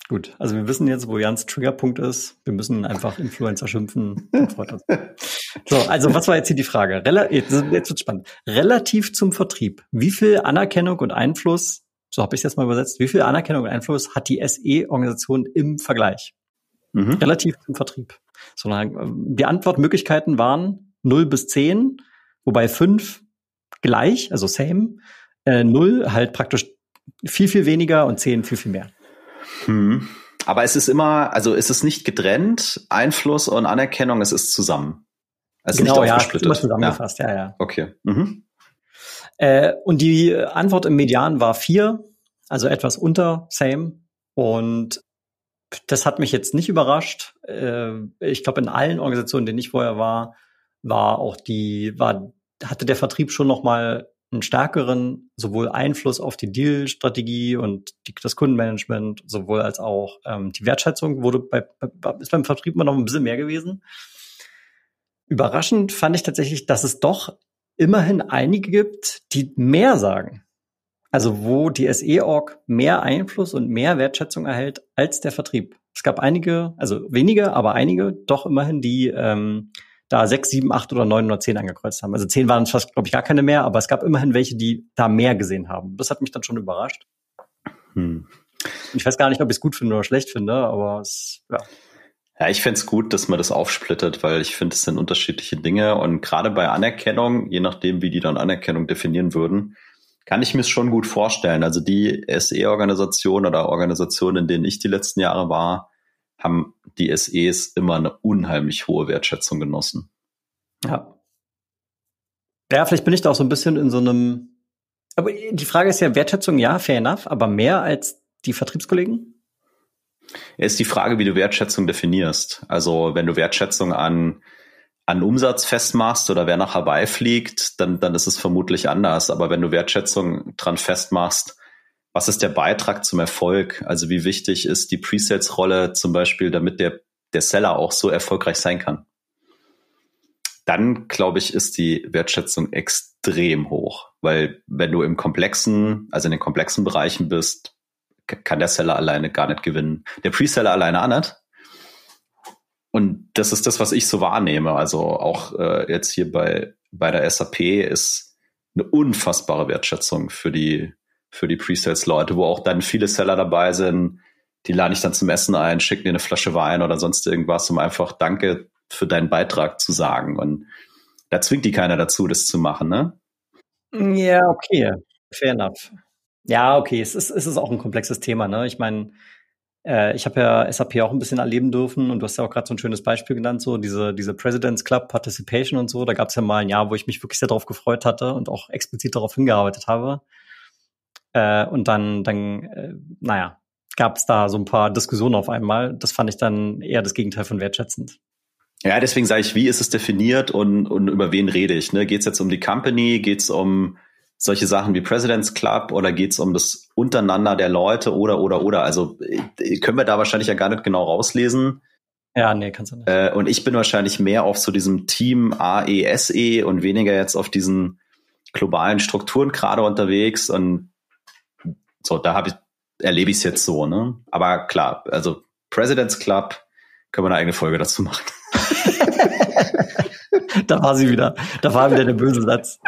Gut, also wir wissen jetzt, wo Jans Triggerpunkt ist. Wir müssen einfach Influencer schimpfen. so, also was war jetzt hier die Frage? Rel jetzt, jetzt wird spannend. Relativ zum Vertrieb, wie viel Anerkennung und Einfluss so habe ich es jetzt mal übersetzt, wie viel Anerkennung und Einfluss hat die SE-Organisation im Vergleich? Mhm. Relativ zum Vertrieb. Sondern ähm, die Antwortmöglichkeiten waren 0 bis 10, wobei 5 gleich, also same, äh, 0 halt praktisch viel, viel weniger und 10 viel, viel mehr. Hm. Aber es ist immer, also es ist nicht getrennt, Einfluss und Anerkennung, es ist zusammen. Es genau, nicht ja, immer zusammengefasst, ja, ja. ja. Okay. Mhm. Äh, und die Antwort im Median war 4, also etwas unter same. Und das hat mich jetzt nicht überrascht. Äh, ich glaube, in allen Organisationen, in denen ich vorher war, war auch die, war, hatte der Vertrieb schon noch mal einen stärkeren sowohl Einfluss auf die Deal-Strategie und die, das Kundenmanagement, sowohl als auch ähm, die Wertschätzung wurde bei, ist beim Vertrieb immer noch ein bisschen mehr gewesen. Überraschend fand ich tatsächlich, dass es doch immerhin einige gibt, die mehr sagen. Also wo die SE-Org mehr Einfluss und mehr Wertschätzung erhält als der Vertrieb. Es gab einige, also wenige, aber einige, doch immerhin, die ähm, da sechs, sieben, acht oder neun oder zehn angekreuzt haben. Also zehn waren es fast, glaube ich, gar keine mehr, aber es gab immerhin welche, die da mehr gesehen haben. Das hat mich dann schon überrascht. Hm. Ich weiß gar nicht, ob ich es gut finde oder schlecht finde, aber es, ja. Ja, ich fände es gut, dass man das aufsplittet, weil ich finde, es sind unterschiedliche Dinge. Und gerade bei Anerkennung, je nachdem, wie die dann Anerkennung definieren würden, kann ich mir es schon gut vorstellen. Also die SE-Organisation oder Organisationen, in denen ich die letzten Jahre war, haben die SEs immer eine unheimlich hohe Wertschätzung genossen. Ja. Ja, vielleicht bin ich da auch so ein bisschen in so einem. Aber die Frage ist ja, Wertschätzung, ja, fair enough, aber mehr als die Vertriebskollegen? Ist die Frage, wie du Wertschätzung definierst. Also wenn du Wertschätzung an an Umsatz festmachst oder wer nachher beifliegt, dann, dann ist es vermutlich anders. Aber wenn du Wertschätzung dran festmachst, was ist der Beitrag zum Erfolg? Also wie wichtig ist die Presales-Rolle zum Beispiel, damit der, der Seller auch so erfolgreich sein kann? Dann, glaube ich, ist die Wertschätzung extrem hoch, weil wenn du im komplexen, also in den komplexen Bereichen bist, kann der Seller alleine gar nicht gewinnen. Der Preseller alleine auch nicht. Und das ist das, was ich so wahrnehme. Also auch äh, jetzt hier bei, bei der SAP ist eine unfassbare Wertschätzung für die, für die Presales-Leute, wo auch dann viele Seller dabei sind. Die lade ich dann zum Essen ein, schicken dir eine Flasche Wein oder sonst irgendwas, um einfach Danke für deinen Beitrag zu sagen. Und da zwingt die keiner dazu, das zu machen, ne? Ja, okay. Fair enough. Ja, okay. Es ist, es ist auch ein komplexes Thema, ne? Ich meine, äh, ich habe ja SAP auch ein bisschen erleben dürfen und du hast ja auch gerade so ein schönes Beispiel genannt, so diese, diese President's Club Participation und so. Da gab es ja mal ein Jahr, wo ich mich wirklich sehr darauf gefreut hatte und auch explizit darauf hingearbeitet habe. Äh, und dann, dann äh, naja, gab es da so ein paar Diskussionen auf einmal. Das fand ich dann eher das Gegenteil von wertschätzend. Ja, deswegen sage ich, wie ist es definiert und, und über wen rede ich? Ne? Geht es jetzt um die Company? Geht es um solche Sachen wie President's Club oder geht es um das Untereinander der Leute oder, oder, oder? Also äh, können wir da wahrscheinlich ja gar nicht genau rauslesen. Ja, nee, kannst du nicht. Äh, und ich bin wahrscheinlich mehr auf so diesem Team AESE e und weniger jetzt auf diesen globalen Strukturen gerade unterwegs. Und so, da habe ich, erlebe ich es jetzt so, ne? Aber klar, also President's Club können wir eine eigene Folge dazu machen. da war sie wieder. Da war wieder der böse Satz.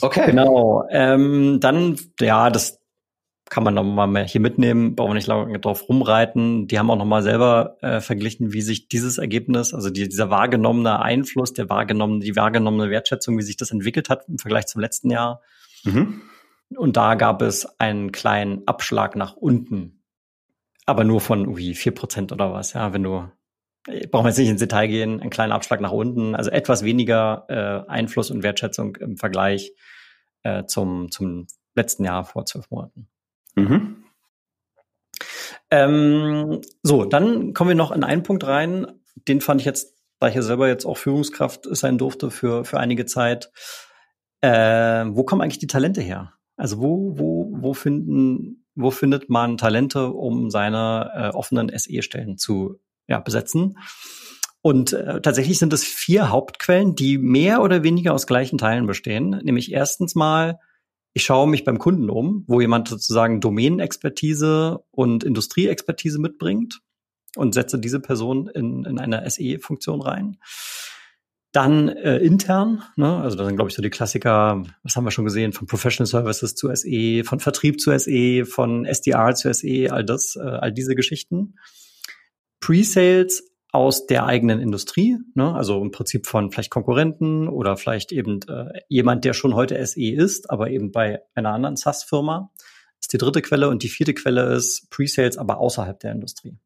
Okay. Genau. Ähm, dann, ja, das kann man nochmal hier mitnehmen, brauchen wir nicht lange drauf rumreiten. Die haben auch nochmal selber äh, verglichen, wie sich dieses Ergebnis, also die, dieser wahrgenommene Einfluss, der wahrgenommene, die wahrgenommene Wertschätzung, wie sich das entwickelt hat im Vergleich zum letzten Jahr. Mhm. Und da gab es einen kleinen Abschlag nach unten. Aber nur von irgendwie vier Prozent oder was, ja, wenn du brauchen wir jetzt nicht ins Detail gehen, ein kleiner Abschlag nach unten, also etwas weniger äh, Einfluss und Wertschätzung im Vergleich äh, zum, zum letzten Jahr vor zwölf Monaten. Mhm. Ähm, so, dann kommen wir noch in einen Punkt rein, den fand ich jetzt, da ich ja selber jetzt auch Führungskraft sein durfte für, für einige Zeit. Äh, wo kommen eigentlich die Talente her? Also wo, wo, wo finden, wo findet man Talente, um seine äh, offenen SE-Stellen zu ja, besetzen. Und äh, tatsächlich sind es vier Hauptquellen, die mehr oder weniger aus gleichen Teilen bestehen. Nämlich erstens mal, ich schaue mich beim Kunden um, wo jemand sozusagen Domänenexpertise und Industrieexpertise mitbringt und setze diese Person in, in eine SE-Funktion rein. Dann äh, intern, ne? also da sind, glaube ich, so die Klassiker, was haben wir schon gesehen, von Professional Services zu SE, von Vertrieb zu SE, von SDR zu SE, all das, äh, all diese Geschichten. Pre-Sales aus der eigenen Industrie, ne? also im Prinzip von vielleicht Konkurrenten oder vielleicht eben äh, jemand, der schon heute SE ist, aber eben bei einer anderen SaaS-Firma. ist die dritte Quelle und die vierte Quelle ist Pre-Sales, aber außerhalb der Industrie.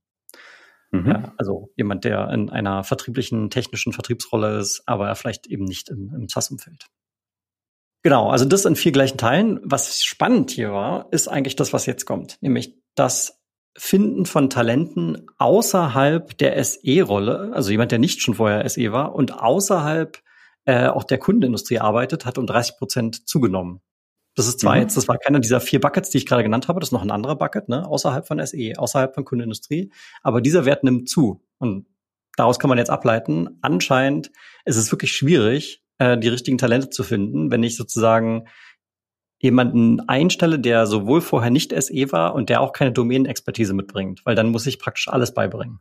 Mhm. Ja, also jemand, der in einer vertrieblichen, technischen Vertriebsrolle ist, aber vielleicht eben nicht im, im SaaS-Umfeld. Genau, also das in vier gleichen Teilen. Was spannend hier war, ist eigentlich das, was jetzt kommt, nämlich das Finden von Talenten außerhalb der SE-Rolle, also jemand, der nicht schon vorher SE war und außerhalb äh, auch der Kundenindustrie arbeitet, hat um 30 Prozent zugenommen. Das ist zwar mhm. jetzt, das war keiner dieser vier Buckets, die ich gerade genannt habe, das ist noch ein anderer Bucket, ne, außerhalb von SE, außerhalb von Kundenindustrie, aber dieser Wert nimmt zu. Und daraus kann man jetzt ableiten, anscheinend ist es wirklich schwierig, äh, die richtigen Talente zu finden, wenn ich sozusagen jemanden einstelle, der sowohl vorher nicht SE war und der auch keine Domänenexpertise mitbringt, weil dann muss ich praktisch alles beibringen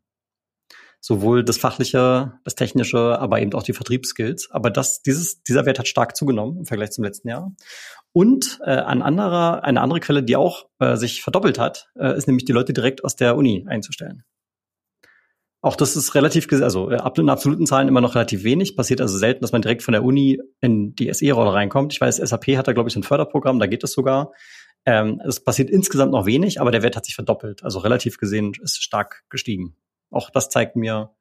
sowohl das fachliche, das technische, aber eben auch die Vertriebsskills. Aber das, dieses, dieser Wert hat stark zugenommen im Vergleich zum letzten Jahr. Und äh, ein anderer, eine andere Quelle, die auch äh, sich verdoppelt hat, äh, ist nämlich die Leute direkt aus der Uni einzustellen. Auch das ist relativ, also äh, in absoluten Zahlen immer noch relativ wenig. Passiert also selten, dass man direkt von der Uni in die SE-Rolle reinkommt. Ich weiß, SAP hat da, glaube ich, ein Förderprogramm, da geht es sogar. Ähm, es passiert insgesamt noch wenig, aber der Wert hat sich verdoppelt. Also relativ gesehen ist stark gestiegen. Auch das zeigt mir,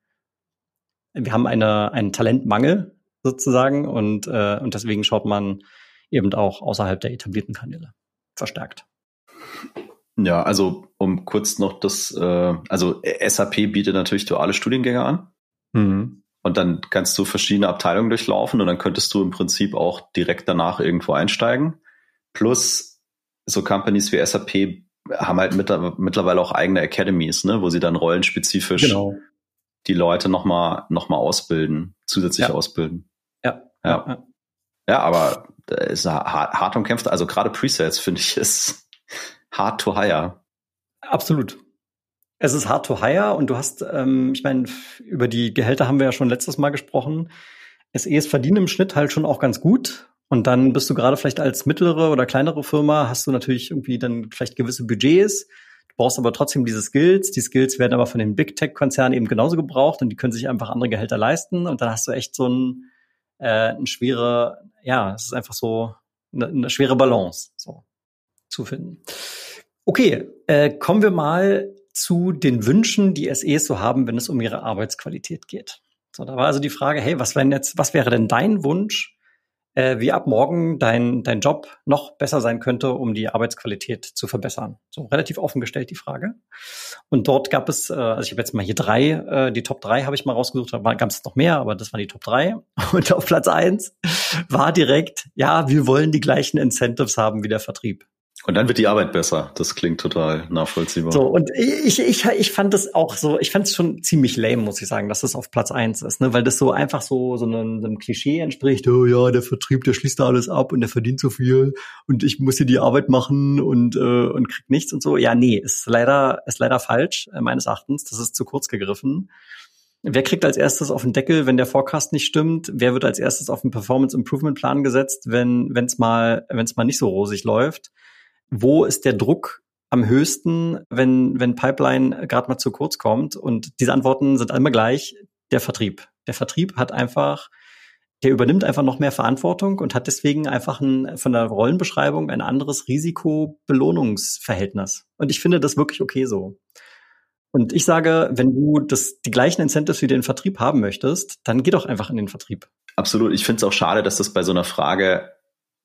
wir haben eine, einen Talentmangel sozusagen und, äh, und deswegen schaut man eben auch außerhalb der etablierten Kanäle verstärkt. Ja, also um kurz noch das, äh, also SAP bietet natürlich duale Studiengänge an. Mhm. Und dann kannst du verschiedene Abteilungen durchlaufen und dann könntest du im Prinzip auch direkt danach irgendwo einsteigen. Plus so Companies wie SAP haben halt mit, mittlerweile auch eigene Academies, ne, wo sie dann rollenspezifisch genau. die Leute nochmal noch mal ausbilden, zusätzlich ja. ausbilden. Ja. ja. Ja. Ja, aber da ist hart, hart umkämpft. Also gerade Presets finde ich ist hard to hire. Absolut. Es ist hard to hire und du hast, ähm, ich meine, über die Gehälter haben wir ja schon letztes Mal gesprochen. SEs verdienen im Schnitt halt schon auch ganz gut. Und dann bist du gerade vielleicht als mittlere oder kleinere Firma, hast du natürlich irgendwie dann vielleicht gewisse Budgets. Du brauchst aber trotzdem diese Skills. Die Skills werden aber von den Big Tech-Konzernen eben genauso gebraucht und die können sich einfach andere Gehälter leisten. Und dann hast du echt so ein, äh, ein schwere, ja, es ist einfach so eine, eine schwere Balance so zu finden. Okay, äh, kommen wir mal zu den Wünschen, die SEs so haben, wenn es um ihre Arbeitsqualität geht. So, da war also die Frage, hey, was wäre jetzt, was wäre denn dein Wunsch, äh, wie ab morgen dein, dein Job noch besser sein könnte, um die Arbeitsqualität zu verbessern. So relativ offen gestellt die Frage. Und dort gab es, äh, also ich habe jetzt mal hier drei, äh, die Top drei habe ich mal rausgesucht, da gab es noch mehr, aber das waren die Top drei. Und auf Platz eins war direkt, ja, wir wollen die gleichen Incentives haben wie der Vertrieb. Und dann wird die Arbeit besser. Das klingt total nachvollziehbar. So, und ich, ich, ich fand das auch so, ich fand es schon ziemlich lame, muss ich sagen, dass das auf Platz eins ist, ne? Weil das so einfach so, so einem, einem Klischee entspricht, oh ja, der Vertrieb, der schließt da alles ab und der verdient so viel und ich muss hier die Arbeit machen und, äh, und krieg nichts und so. Ja, nee, ist leider, ist leider falsch, äh, meines Erachtens. Das ist zu kurz gegriffen. Wer kriegt als erstes auf den Deckel, wenn der Forecast nicht stimmt? Wer wird als erstes auf den Performance Improvement Plan gesetzt, wenn es mal, wenn's mal nicht so rosig läuft? Wo ist der Druck am höchsten, wenn, wenn Pipeline gerade mal zu kurz kommt? Und diese Antworten sind immer gleich, der Vertrieb. Der Vertrieb hat einfach, der übernimmt einfach noch mehr Verantwortung und hat deswegen einfach ein, von der Rollenbeschreibung ein anderes Risiko-Belohnungsverhältnis. Und ich finde das wirklich okay so. Und ich sage, wenn du das, die gleichen Incentives wie den Vertrieb haben möchtest, dann geh doch einfach in den Vertrieb. Absolut. Ich finde es auch schade, dass das bei so einer Frage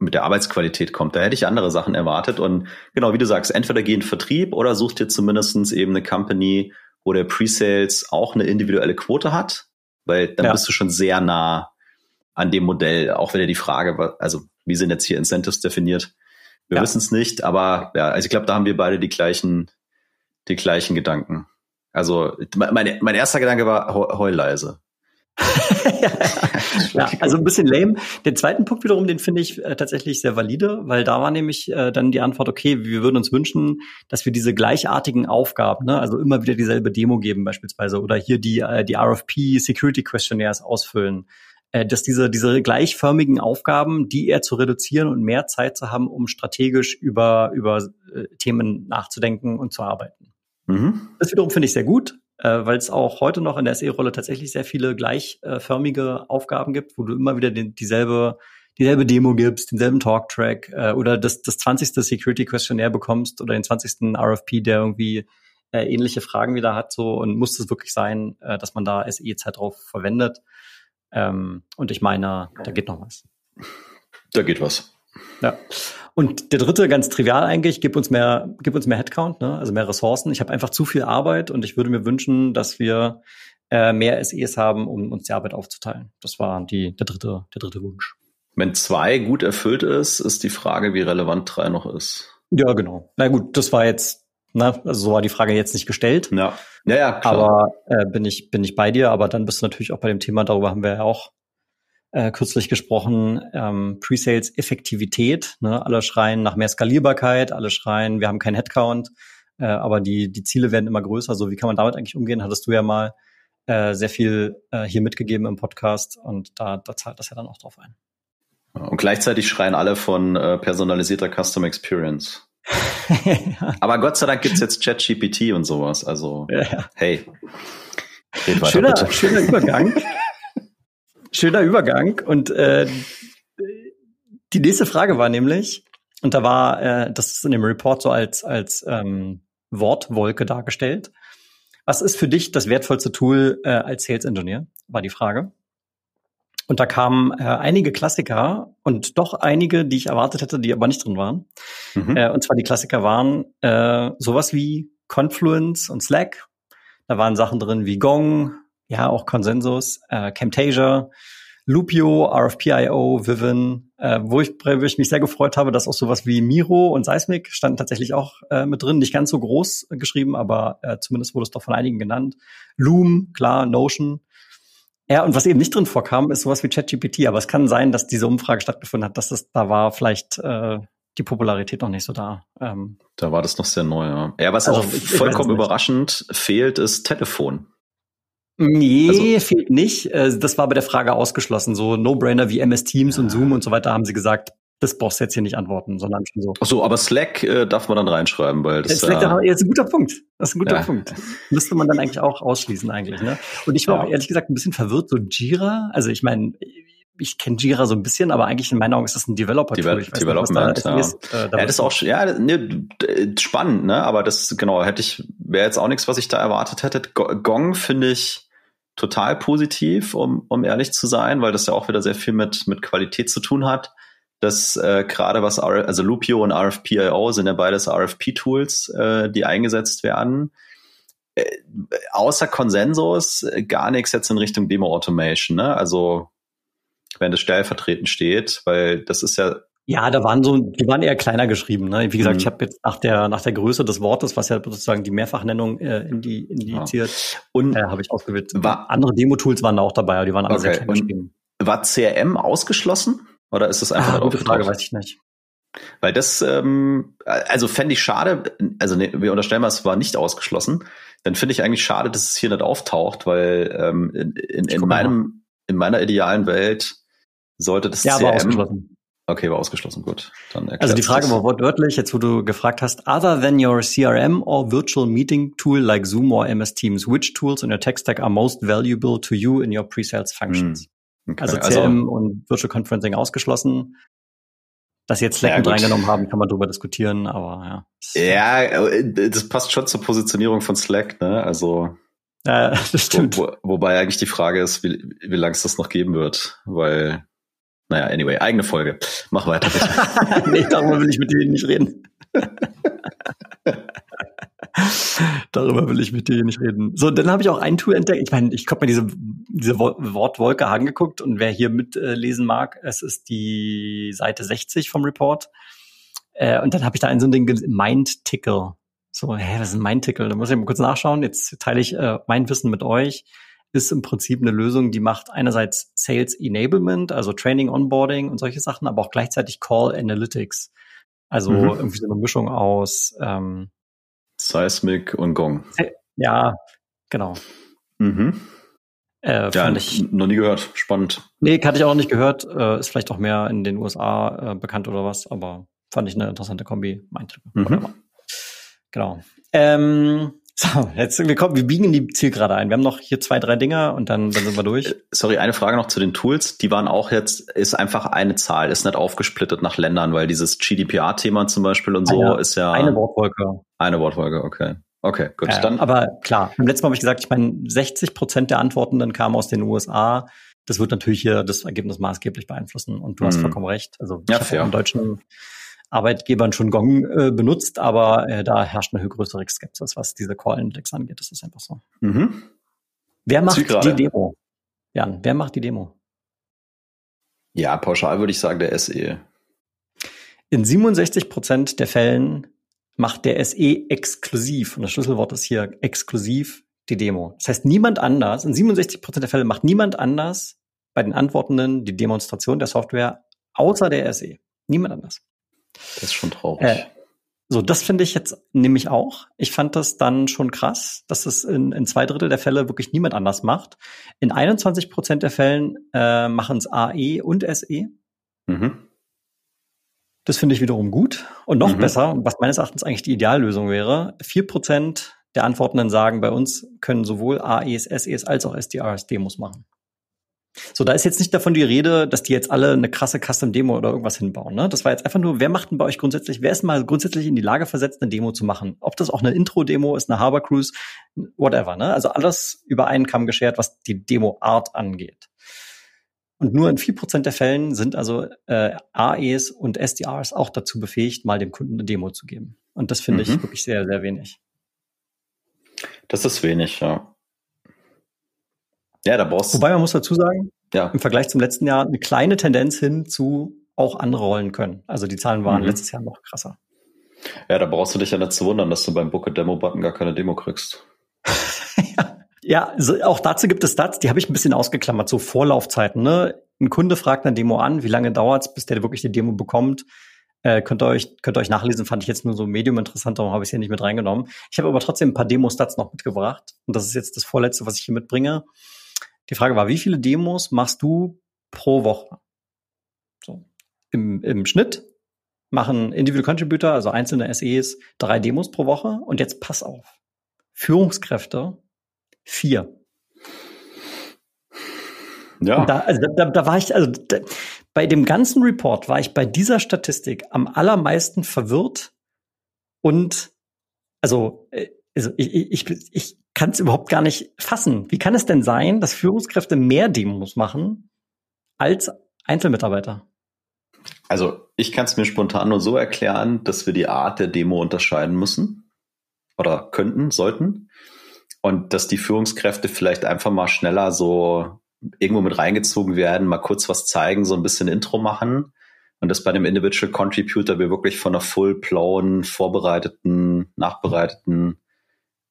mit der Arbeitsqualität kommt. Da hätte ich andere Sachen erwartet. Und genau, wie du sagst, entweder geh in Vertrieb oder such dir zumindestens eben eine Company, wo der Pre-Sales auch eine individuelle Quote hat, weil dann ja. bist du schon sehr nah an dem Modell, auch wenn dir die Frage, also wie sind jetzt hier Incentives definiert? Wir ja. wissen es nicht, aber ja, also ich glaube, da haben wir beide die gleichen, die gleichen Gedanken. Also mein, mein erster Gedanke war heulleise. Ja, also ein bisschen lame. Den zweiten Punkt wiederum, den finde ich äh, tatsächlich sehr valide, weil da war nämlich äh, dann die Antwort, okay, wir würden uns wünschen, dass wir diese gleichartigen Aufgaben, ne, also immer wieder dieselbe Demo geben beispielsweise oder hier die, äh, die RFP Security Questionnaires ausfüllen. äh, dass diese, diese gleichförmigen Aufgaben, die eher zu reduzieren und mehr Zeit zu haben, um strategisch über, über äh, Themen nachzudenken und zu arbeiten. Mhm. Das wiederum finde ich sehr gut, äh, weil es auch heute noch in der SE-Rolle tatsächlich sehr viele gleichförmige Aufgaben gibt, wo du immer wieder den, dieselbe dieselbe Demo gibst, denselben Talktrack äh, oder das, das 20. Security Questionnaire bekommst oder den 20. RFP, der irgendwie äh, ähnliche Fragen wieder hat, so und muss es wirklich sein, äh, dass man da SE-Zeit drauf verwendet. Ähm, und ich meine, da geht noch was. Da geht was. Ja. Und der dritte, ganz trivial eigentlich, gib uns mehr, gib uns mehr Headcount, ne? also mehr Ressourcen. Ich habe einfach zu viel Arbeit und ich würde mir wünschen, dass wir äh, mehr SEs haben, um uns die Arbeit aufzuteilen. Das war die, der dritte, der dritte Wunsch. Wenn zwei gut erfüllt ist, ist die Frage, wie relevant drei noch ist. Ja, genau. Na gut, das war jetzt, na, also so war die Frage jetzt nicht gestellt. Ja, ja, ja klar. Aber äh, bin ich bin ich bei dir. Aber dann bist du natürlich auch bei dem Thema. Darüber haben wir ja auch äh, kürzlich gesprochen. Ähm, Pre-Sales Effektivität. Ne? Alle schreien nach mehr Skalierbarkeit. Alle schreien, wir haben keinen Headcount. Äh, aber die die Ziele werden immer größer. So wie kann man damit eigentlich umgehen? Hattest du ja mal äh, sehr viel äh, hier mitgegeben im Podcast und da, da zahlt das ja dann auch drauf ein. Und gleichzeitig schreien alle von äh, personalisierter Custom Experience. ja. Aber Gott sei Dank gibt's jetzt ChatGPT und sowas. Also, ja. hey. Schöner, schöner Übergang. schöner Übergang. Und äh, die nächste Frage war nämlich, und da war äh, das ist in dem Report so als, als ähm, Wortwolke dargestellt. Was ist für dich das wertvollste Tool äh, als Sales Engineer? War die Frage. Und da kamen äh, einige Klassiker und doch einige, die ich erwartet hätte, die aber nicht drin waren. Mhm. Äh, und zwar die Klassiker waren äh, sowas wie Confluence und Slack. Da waren Sachen drin wie Gong, ja auch Consensus, äh, Camtasia, Lupio, RFPIO, Vivin, äh, wo, ich, wo ich mich sehr gefreut habe, dass auch sowas wie Miro und Seismic standen tatsächlich auch äh, mit drin. Nicht ganz so groß geschrieben, aber äh, zumindest wurde es doch von einigen genannt. Loom, klar, Notion. Ja, und was eben nicht drin vorkam, ist sowas wie ChatGPT. Aber es kann sein, dass diese Umfrage stattgefunden hat, dass es da war vielleicht äh, die Popularität noch nicht so da. Ähm, da war das noch sehr neu, ja. Ja, was also, auch vollkommen überraschend fehlt, ist Telefon. Nee, also, fehlt nicht. Äh, das war bei der Frage ausgeschlossen. So No-Brainer wie MS Teams und Zoom und so weiter haben sie gesagt, das brauchst du jetzt hier nicht antworten, sondern schon so. Ach so, aber Slack äh, darf man dann reinschreiben, weil das Slack äh, ist ein guter Punkt. Das ist ein guter ja. Punkt. Müsste man dann eigentlich auch ausschließen eigentlich. Ne? Und ich war ja. auch ehrlich gesagt ein bisschen verwirrt. So Jira, also ich meine, ich kenne Jira so ein bisschen, aber eigentlich in meiner Augen ist das ein Developer-Tool. Devel Development, da ja. Ist, äh, da ja, das ist auch ja, ne, spannend, ne? Aber das genau hätte ich wäre jetzt auch nichts, was ich da erwartet hätte. Gong finde ich total positiv, um, um ehrlich zu sein, weil das ja auch wieder sehr viel mit mit Qualität zu tun hat dass äh, gerade was, R also Lupio und RFPIO sind ja beides RFP-Tools, äh, die eingesetzt werden. Äh, außer Konsensus äh, gar nichts jetzt in Richtung Demo-Automation, ne? Also wenn das stellvertretend steht, weil das ist ja ja, da waren so, die waren eher kleiner geschrieben. Ne? Wie gesagt, mhm. ich habe jetzt nach der nach der Größe des Wortes, was ja sozusagen die Mehrfachnennung äh, indi, indiziert, ja. und äh, habe ich ausgewählt. War, Andere Demo-Tools waren da auch dabei, aber die waren alle okay. sehr klein geschrieben. War CRM ausgeschlossen? Oder ist das einfach ah, gute Frage, weiß ich nicht. Weil das, ähm, also fände ich schade, also ne, wir unterstellen mal, es war nicht ausgeschlossen, dann finde ich eigentlich schade, dass es hier nicht auftaucht, weil ähm, in, in, in meinem, in meiner idealen Welt sollte das ja, CRM. Okay, war ausgeschlossen, gut. Dann also die Frage war wortwörtlich, jetzt wo du gefragt hast, other than your CRM or virtual meeting tool like Zoom or MS Teams, which tools in your tech stack are most valuable to you in your pre-sales functions? Hm. Okay. Also CRM also, und Virtual Conferencing ausgeschlossen. Dass jetzt Slack ja, mit reingenommen haben, kann man darüber diskutieren, aber ja. Ja, äh, das passt schon zur Positionierung von Slack, ne? Also. Ja, das stimmt. Wo, wo, wobei eigentlich die Frage ist, wie, wie lange es das noch geben wird, weil, naja, anyway, eigene Folge. Mach weiter nee, darüber will ich mit dir nicht reden. Darüber will ich mit dir nicht reden. So, dann habe ich auch ein Tool entdeckt. Ich meine, ich habe mir diese, diese Wortwolke angeguckt und wer hier mitlesen mag, es ist die Seite 60 vom Report. Äh, und dann habe ich da ein so ein Ding, Mind Tickle. So, hä, was ist ein Mind Tickle? Da muss ich mal kurz nachschauen. Jetzt teile ich äh, mein Wissen mit euch. Ist im Prinzip eine Lösung, die macht einerseits Sales Enablement, also Training, Onboarding und solche Sachen, aber auch gleichzeitig Call Analytics. Also mhm. irgendwie so eine Mischung aus ähm, Seismic und Gong. Ja, genau. Mhm. Äh, ja, ich, noch nie gehört. Spannend. Nee, hatte ich auch noch nicht gehört. Äh, ist vielleicht auch mehr in den USA äh, bekannt oder was, aber fand ich eine interessante Kombi. Mein Tipp. Mhm. Genau. Ähm, so, jetzt wir kommen, wir biegen in die Zielgerade ein. Wir haben noch hier zwei, drei Dinger und dann, dann sind wir durch. Äh, sorry, eine Frage noch zu den Tools. Die waren auch jetzt, ist einfach eine Zahl, ist nicht aufgesplittet nach Ländern, weil dieses GDPR-Thema zum Beispiel und so eine, ist ja. Eine Wortwolke. Eine Wortwolke, okay. Okay, gut. Äh, dann. Aber klar, beim letzten Mal habe ich gesagt, ich meine, 60 Prozent der Antwortenden kamen aus den USA. Das wird natürlich hier das Ergebnis maßgeblich beeinflussen. Und du hast mhm. vollkommen recht. Also ich ja, habe im deutschen Arbeitgebern schon Gong äh, benutzt, aber äh, da herrscht eine größere Skepsis, was diese Call Index angeht. Das ist einfach so. Mhm. Wer macht die Demo? Jan, wer macht die Demo? Ja, pauschal würde ich sagen, der SE. In 67 Prozent der Fällen macht der SE exklusiv, und das Schlüsselwort ist hier exklusiv, die Demo. Das heißt, niemand anders, in 67 Prozent der Fälle macht niemand anders bei den Antwortenden die Demonstration der Software außer der SE. Niemand anders. Das ist schon traurig. Äh, so, das finde ich jetzt nämlich auch. Ich fand das dann schon krass, dass es in, in zwei Drittel der Fälle wirklich niemand anders macht. In 21 Prozent der Fällen äh, machen es AE und SE. Mhm. Das finde ich wiederum gut. Und noch mhm. besser, was meines Erachtens eigentlich die Ideallösung wäre, vier Prozent der Antwortenden sagen, bei uns können sowohl AEs, SEs als auch SDRs Demos machen. So, da ist jetzt nicht davon die Rede, dass die jetzt alle eine krasse Custom-Demo oder irgendwas hinbauen. Ne? Das war jetzt einfach nur, wer macht denn bei euch grundsätzlich, wer ist mal grundsätzlich in die Lage versetzt, eine Demo zu machen? Ob das auch eine Intro-Demo ist, eine Harbor Cruise, whatever. Ne? Also alles über einen Kamm geschert, was die Demo-Art angeht. Und nur in vier Prozent der Fällen sind also äh, AEs und SDRs auch dazu befähigt, mal dem Kunden eine Demo zu geben. Und das finde mhm. ich wirklich sehr, sehr wenig. Das ist wenig, ja. Ja, da brauchst Wobei man muss dazu sagen, ja. im Vergleich zum letzten Jahr eine kleine Tendenz hin zu auch andere Rollen können. Also die Zahlen waren mhm. letztes Jahr noch krasser. Ja, da brauchst du dich ja nicht zu wundern, dass du beim Book a Demo Button gar keine Demo kriegst. ja. Ja, so, auch dazu gibt es Stats, die habe ich ein bisschen ausgeklammert, so Vorlaufzeiten. Ne? Ein Kunde fragt eine Demo an, wie lange dauert es, bis der wirklich die Demo bekommt. Äh, könnt ihr euch könnt ihr euch nachlesen, fand ich jetzt nur so medium interessant, darum habe ich es hier nicht mit reingenommen. Ich habe aber trotzdem ein paar Demo-Stats noch mitgebracht und das ist jetzt das vorletzte, was ich hier mitbringe. Die Frage war, wie viele Demos machst du pro Woche? So. Im, im Schnitt machen Individual Contributor, also einzelne SEs, drei Demos pro Woche. Und jetzt pass auf. Führungskräfte Vier. Ja. Da, also da, da war ich, also da, bei dem ganzen Report war ich bei dieser Statistik am allermeisten verwirrt und also, äh, also ich, ich, ich kann es überhaupt gar nicht fassen. Wie kann es denn sein, dass Führungskräfte mehr Demos machen als Einzelmitarbeiter? Also ich kann es mir spontan nur so erklären, dass wir die Art der Demo unterscheiden müssen oder könnten, sollten und dass die Führungskräfte vielleicht einfach mal schneller so irgendwo mit reingezogen werden, mal kurz was zeigen, so ein bisschen Intro machen und dass bei dem Individual Contributor wir wirklich von einer full-blown, vorbereiteten, nachbereiteten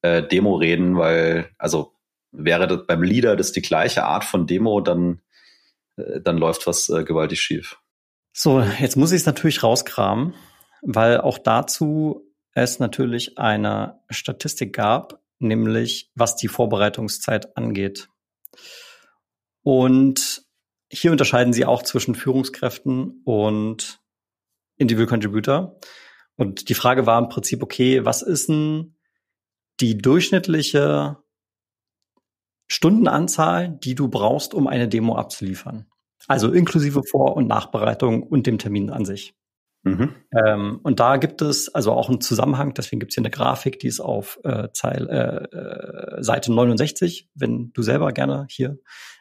äh, Demo reden, weil also wäre das beim Leader das die gleiche Art von Demo, dann äh, dann läuft was äh, gewaltig schief. So, jetzt muss ich es natürlich rauskramen, weil auch dazu es natürlich eine Statistik gab, nämlich was die Vorbereitungszeit angeht. Und hier unterscheiden sie auch zwischen Führungskräften und Individual Contributor. Und die Frage war im Prinzip, okay, was ist denn die durchschnittliche Stundenanzahl, die du brauchst, um eine Demo abzuliefern? Also inklusive Vor- und Nachbereitung und dem Termin an sich. Mhm. Ähm, und da gibt es also auch einen Zusammenhang, deswegen gibt es hier eine Grafik, die ist auf äh, Zeil, äh, äh, Seite 69, wenn du selber gerne hier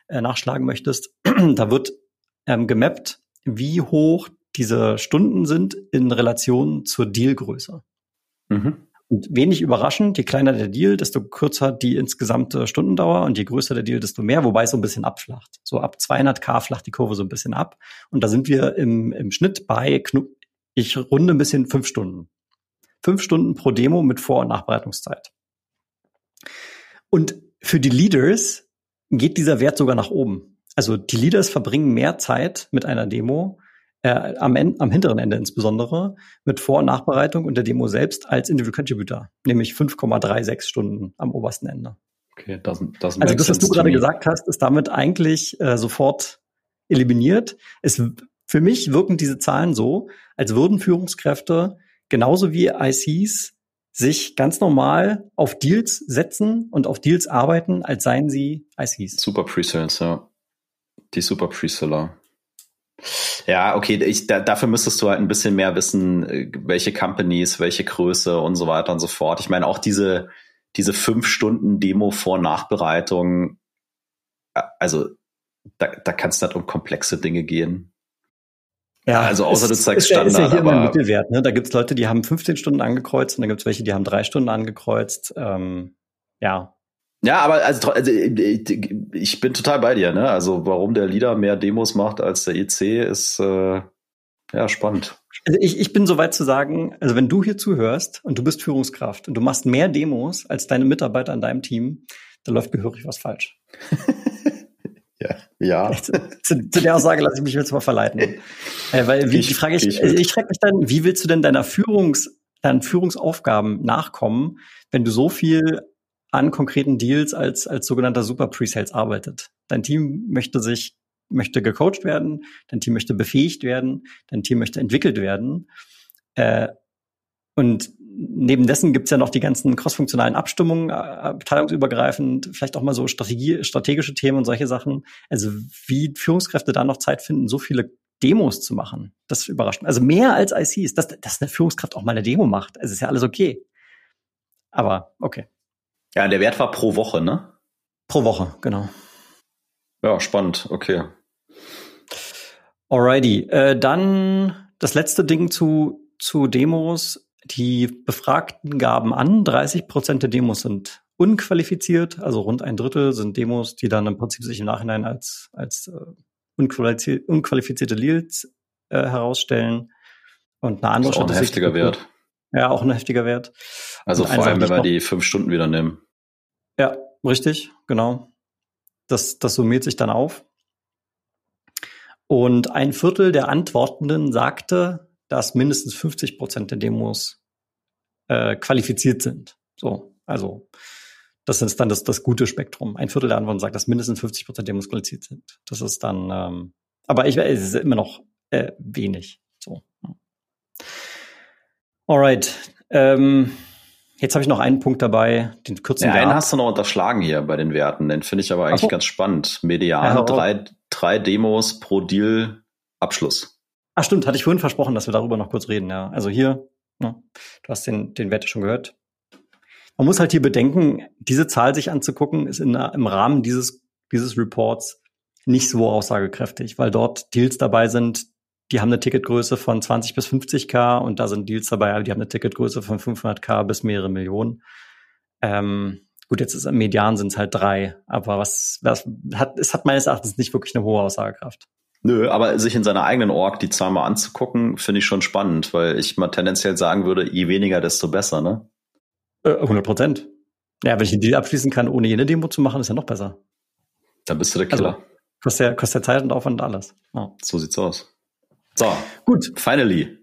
äh, nachschlagen möchtest. da wird ähm, gemappt, wie hoch diese Stunden sind in Relation zur Dealgröße. Mhm. Und wenig überraschend, je kleiner der Deal, desto kürzer die insgesamte Stundendauer und je größer der Deal, desto mehr, wobei es so ein bisschen abflacht. So ab 200k flacht die Kurve so ein bisschen ab. Und da sind wir im, im Schnitt bei ich runde ein bisschen fünf Stunden. Fünf Stunden pro Demo mit Vor- und Nachbereitungszeit. Und für die Leaders geht dieser Wert sogar nach oben. Also die Leaders verbringen mehr Zeit mit einer Demo, äh, am, am hinteren Ende insbesondere, mit Vor- und Nachbereitung und der Demo selbst als Individual Contributor, nämlich 5,36 Stunden am obersten Ende. Okay, doesn't, doesn't also das, was du gerade gesagt hast, ist damit eigentlich äh, sofort eliminiert. Es, für mich wirken diese Zahlen so, als würden Führungskräfte genauso wie ICs sich ganz normal auf Deals setzen und auf Deals arbeiten, als seien sie ICs. Super Presales, ja. Die Super Preseller. Ja, okay, ich, da, dafür müsstest du halt ein bisschen mehr wissen, äh, welche Companies, welche Größe und so weiter und so fort. Ich meine, auch diese, diese fünf Stunden Demo vor Nachbereitung, äh, also da, da kann es nicht um komplexe Dinge gehen. Ja, also außer du zeigst Standard. Ist ja hier aber, Mittelwert. Ne? Da gibt es Leute, die haben 15 Stunden angekreuzt und dann gibt es welche, die haben drei Stunden angekreuzt. Ähm, ja. Ja, aber also, also, ich bin total bei dir. Ne? Also warum der Leader mehr Demos macht als der EC ist äh, ja spannend. Also ich, ich bin soweit zu sagen, also wenn du hier zuhörst und du bist Führungskraft und du machst mehr Demos als deine Mitarbeiter an deinem Team, dann läuft gehörig was falsch. Ja. ja. Zu, zu, der Aussage lasse ich mich jetzt mal verleiten. äh, weil wie, ich, die Frage ich, ich, ich frage mich dann, wie willst du denn deiner Führungs, deinen Führungsaufgaben nachkommen, wenn du so viel an konkreten Deals als, als sogenannter Super Pre-Sales arbeitet? Dein Team möchte sich, möchte gecoacht werden, dein Team möchte befähigt werden, dein Team möchte entwickelt werden. Äh, und neben dessen gibt's ja noch die ganzen crossfunktionalen Abstimmungen, äh, abteilungsübergreifend, vielleicht auch mal so Strategie, strategische Themen und solche Sachen. Also wie Führungskräfte da noch Zeit finden, so viele Demos zu machen, das überrascht mich. Also mehr als ICs, dass, dass eine Führungskraft auch mal eine Demo macht. Es ist ja alles okay. Aber okay. Ja, der Wert war pro Woche, ne? Pro Woche, genau. Ja, spannend, okay. Alrighty. Äh, dann das letzte Ding zu, zu Demos die Befragten gaben an, 30 Prozent der Demos sind unqualifiziert, also rund ein Drittel sind Demos, die dann im Prinzip sich im Nachhinein als, als äh, unqualifizierte, Leads äh, herausstellen. Und eine andere das ist auch ein heftiger Wert. Ja, auch ein heftiger Wert. Also vor allem, wenn wir die fünf Stunden wieder nehmen. Ja, richtig, genau. Das, das summiert sich dann auf. Und ein Viertel der Antwortenden sagte, dass mindestens 50 Prozent der Demos äh, qualifiziert sind. So, also das ist dann das, das gute Spektrum. Ein Viertel der Antworten sagt, dass mindestens 50 Prozent der Demos qualifiziert sind. Das ist dann, ähm, aber ich es ist immer noch äh, wenig. Alright. Ähm, jetzt habe ich noch einen Punkt dabei, den kurzen ja, Einen hast du noch unterschlagen hier bei den Werten. Den finde ich aber eigentlich so. ganz spannend. Median ja, drei, drei Demos pro Deal Abschluss. Ach stimmt, hatte ich vorhin versprochen, dass wir darüber noch kurz reden, ja. Also hier, ne, du hast den, den Wert schon gehört. Man muss halt hier bedenken, diese Zahl sich anzugucken, ist in, im Rahmen dieses, dieses Reports nicht so aussagekräftig, weil dort Deals dabei sind, die haben eine Ticketgröße von 20 bis 50k und da sind Deals dabei, die haben eine Ticketgröße von 500k bis mehrere Millionen. Ähm, gut, jetzt ist im Median sind es halt drei, aber was, was hat, es hat meines Erachtens nicht wirklich eine hohe Aussagekraft. Nö, aber sich in seiner eigenen Org die Zahl mal anzugucken, finde ich schon spannend, weil ich mal tendenziell sagen würde, je weniger, desto besser, ne? 100 äh, Prozent. Ja, wenn ich den Deal abschließen kann, ohne jene Demo zu machen, ist ja noch besser. Dann bist du der Killer. Also, kostet ja, kostet ja Zeit und Aufwand und alles. Ja. So sieht's aus. So, gut. Finally.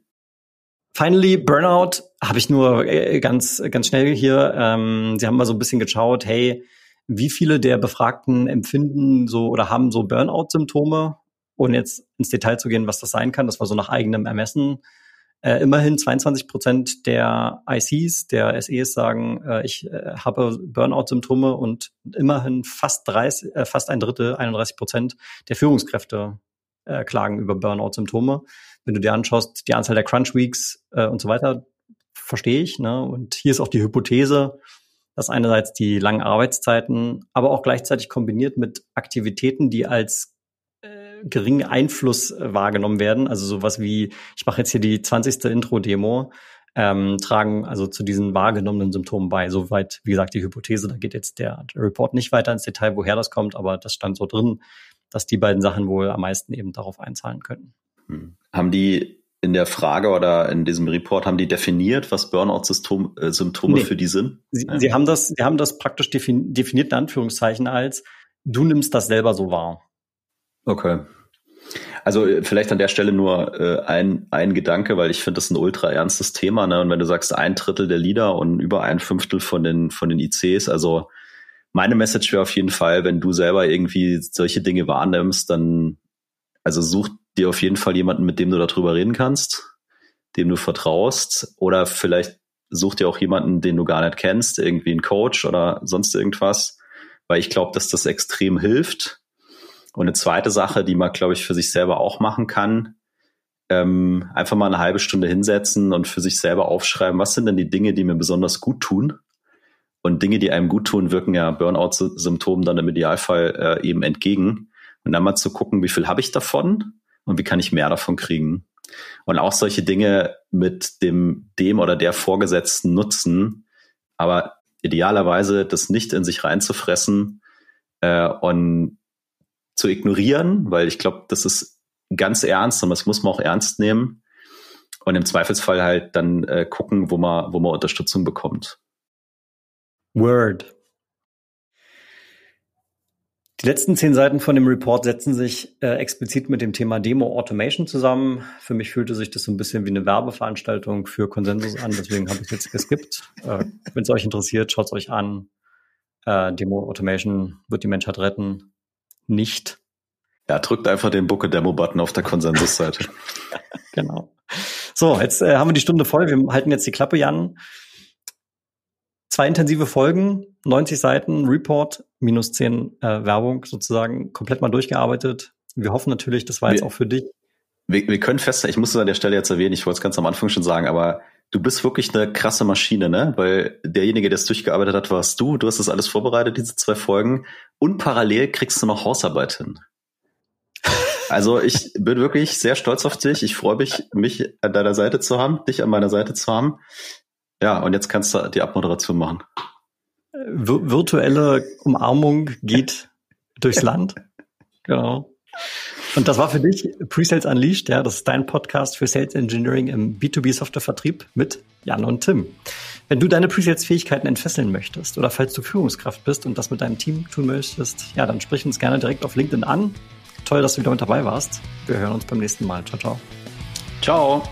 Finally, Burnout habe ich nur äh, ganz, ganz schnell hier. Ähm, Sie haben mal so ein bisschen geschaut, hey, wie viele der Befragten empfinden so oder haben so Burnout-Symptome ohne jetzt ins Detail zu gehen, was das sein kann, das war so nach eigenem Ermessen. Äh, immerhin 22 Prozent der ICs, der SEs sagen, äh, ich äh, habe Burnout-Symptome und immerhin fast 30, äh, fast ein Drittel, 31 Prozent der Führungskräfte äh, klagen über Burnout-Symptome. Wenn du dir anschaust, die Anzahl der Crunch-Weeks äh, und so weiter, verstehe ich. Ne? Und hier ist auch die Hypothese, dass einerseits die langen Arbeitszeiten, aber auch gleichzeitig kombiniert mit Aktivitäten, die als geringen Einfluss äh, wahrgenommen werden. Also sowas wie, ich mache jetzt hier die 20. Intro-Demo, ähm, tragen also zu diesen wahrgenommenen Symptomen bei. Soweit, wie gesagt, die Hypothese, da geht jetzt der Report nicht weiter ins Detail, woher das kommt, aber das stand so drin, dass die beiden Sachen wohl am meisten eben darauf einzahlen könnten. Hm. Haben die in der Frage oder in diesem Report haben die definiert, was Burnout-Symptome äh, nee. für die sind? Sie, ja. sie, haben das, sie haben das praktisch definiert, in Anführungszeichen, als du nimmst das selber so wahr. Okay. Also äh, vielleicht an der Stelle nur äh, ein, ein Gedanke, weil ich finde das ein ultra ernstes Thema. Ne? Und wenn du sagst, ein Drittel der Leader und über ein Fünftel von den, von den ICs, also meine Message wäre auf jeden Fall, wenn du selber irgendwie solche Dinge wahrnimmst, dann also such dir auf jeden Fall jemanden, mit dem du darüber reden kannst, dem du vertraust oder vielleicht such dir auch jemanden, den du gar nicht kennst, irgendwie einen Coach oder sonst irgendwas, weil ich glaube, dass das extrem hilft. Und eine zweite Sache, die man, glaube ich, für sich selber auch machen kann, ähm, einfach mal eine halbe Stunde hinsetzen und für sich selber aufschreiben, was sind denn die Dinge, die mir besonders gut tun? Und Dinge, die einem gut tun, wirken ja Burnout-Symptomen dann im Idealfall äh, eben entgegen. Und dann mal zu gucken, wie viel habe ich davon und wie kann ich mehr davon kriegen. Und auch solche Dinge mit dem, dem oder der Vorgesetzten nutzen, aber idealerweise das nicht in sich reinzufressen äh, und zu ignorieren, weil ich glaube, das ist ganz ernst und das muss man auch ernst nehmen. Und im Zweifelsfall halt dann äh, gucken, wo man, wo man Unterstützung bekommt. Word. Die letzten zehn Seiten von dem Report setzen sich äh, explizit mit dem Thema Demo Automation zusammen. Für mich fühlte sich das so ein bisschen wie eine Werbeveranstaltung für Konsensus an, deswegen habe ich jetzt geskippt. Äh, Wenn es euch interessiert, schaut es euch an. Äh, Demo Automation wird die Menschheit retten. Nicht. Ja, drückt einfach den Bucke Demo Button auf der Konsensusseite. genau. So, jetzt äh, haben wir die Stunde voll. Wir halten jetzt die Klappe, Jan zwei intensive Folgen, 90 Seiten Report, minus 10 äh, Werbung sozusagen, komplett mal durchgearbeitet. Wir hoffen natürlich, das war jetzt auch für dich. Wir, wir können feststellen, ich muss es an der Stelle jetzt erwähnen, ich wollte es ganz am Anfang schon sagen, aber du bist wirklich eine krasse Maschine, ne? Weil derjenige, der es durchgearbeitet hat, warst du. Du hast das alles vorbereitet, diese zwei Folgen. Und parallel kriegst du noch Hausarbeit hin. Also ich bin wirklich sehr stolz auf dich. Ich freue mich, mich an deiner Seite zu haben, dich an meiner Seite zu haben. Ja, und jetzt kannst du die Abmoderation machen. Wir virtuelle Umarmung geht durchs Land. Genau. Und das war für dich Pre-Sales Unleashed, ja, das ist dein Podcast für Sales Engineering im B2B Softwarevertrieb mit Jan und Tim. Wenn du deine Pre-Sales-Fähigkeiten entfesseln möchtest oder falls du Führungskraft bist und das mit deinem Team tun möchtest, ja, dann sprich uns gerne direkt auf LinkedIn an. Toll, dass du wieder mit dabei warst. Wir hören uns beim nächsten Mal. Ciao, ciao. Ciao.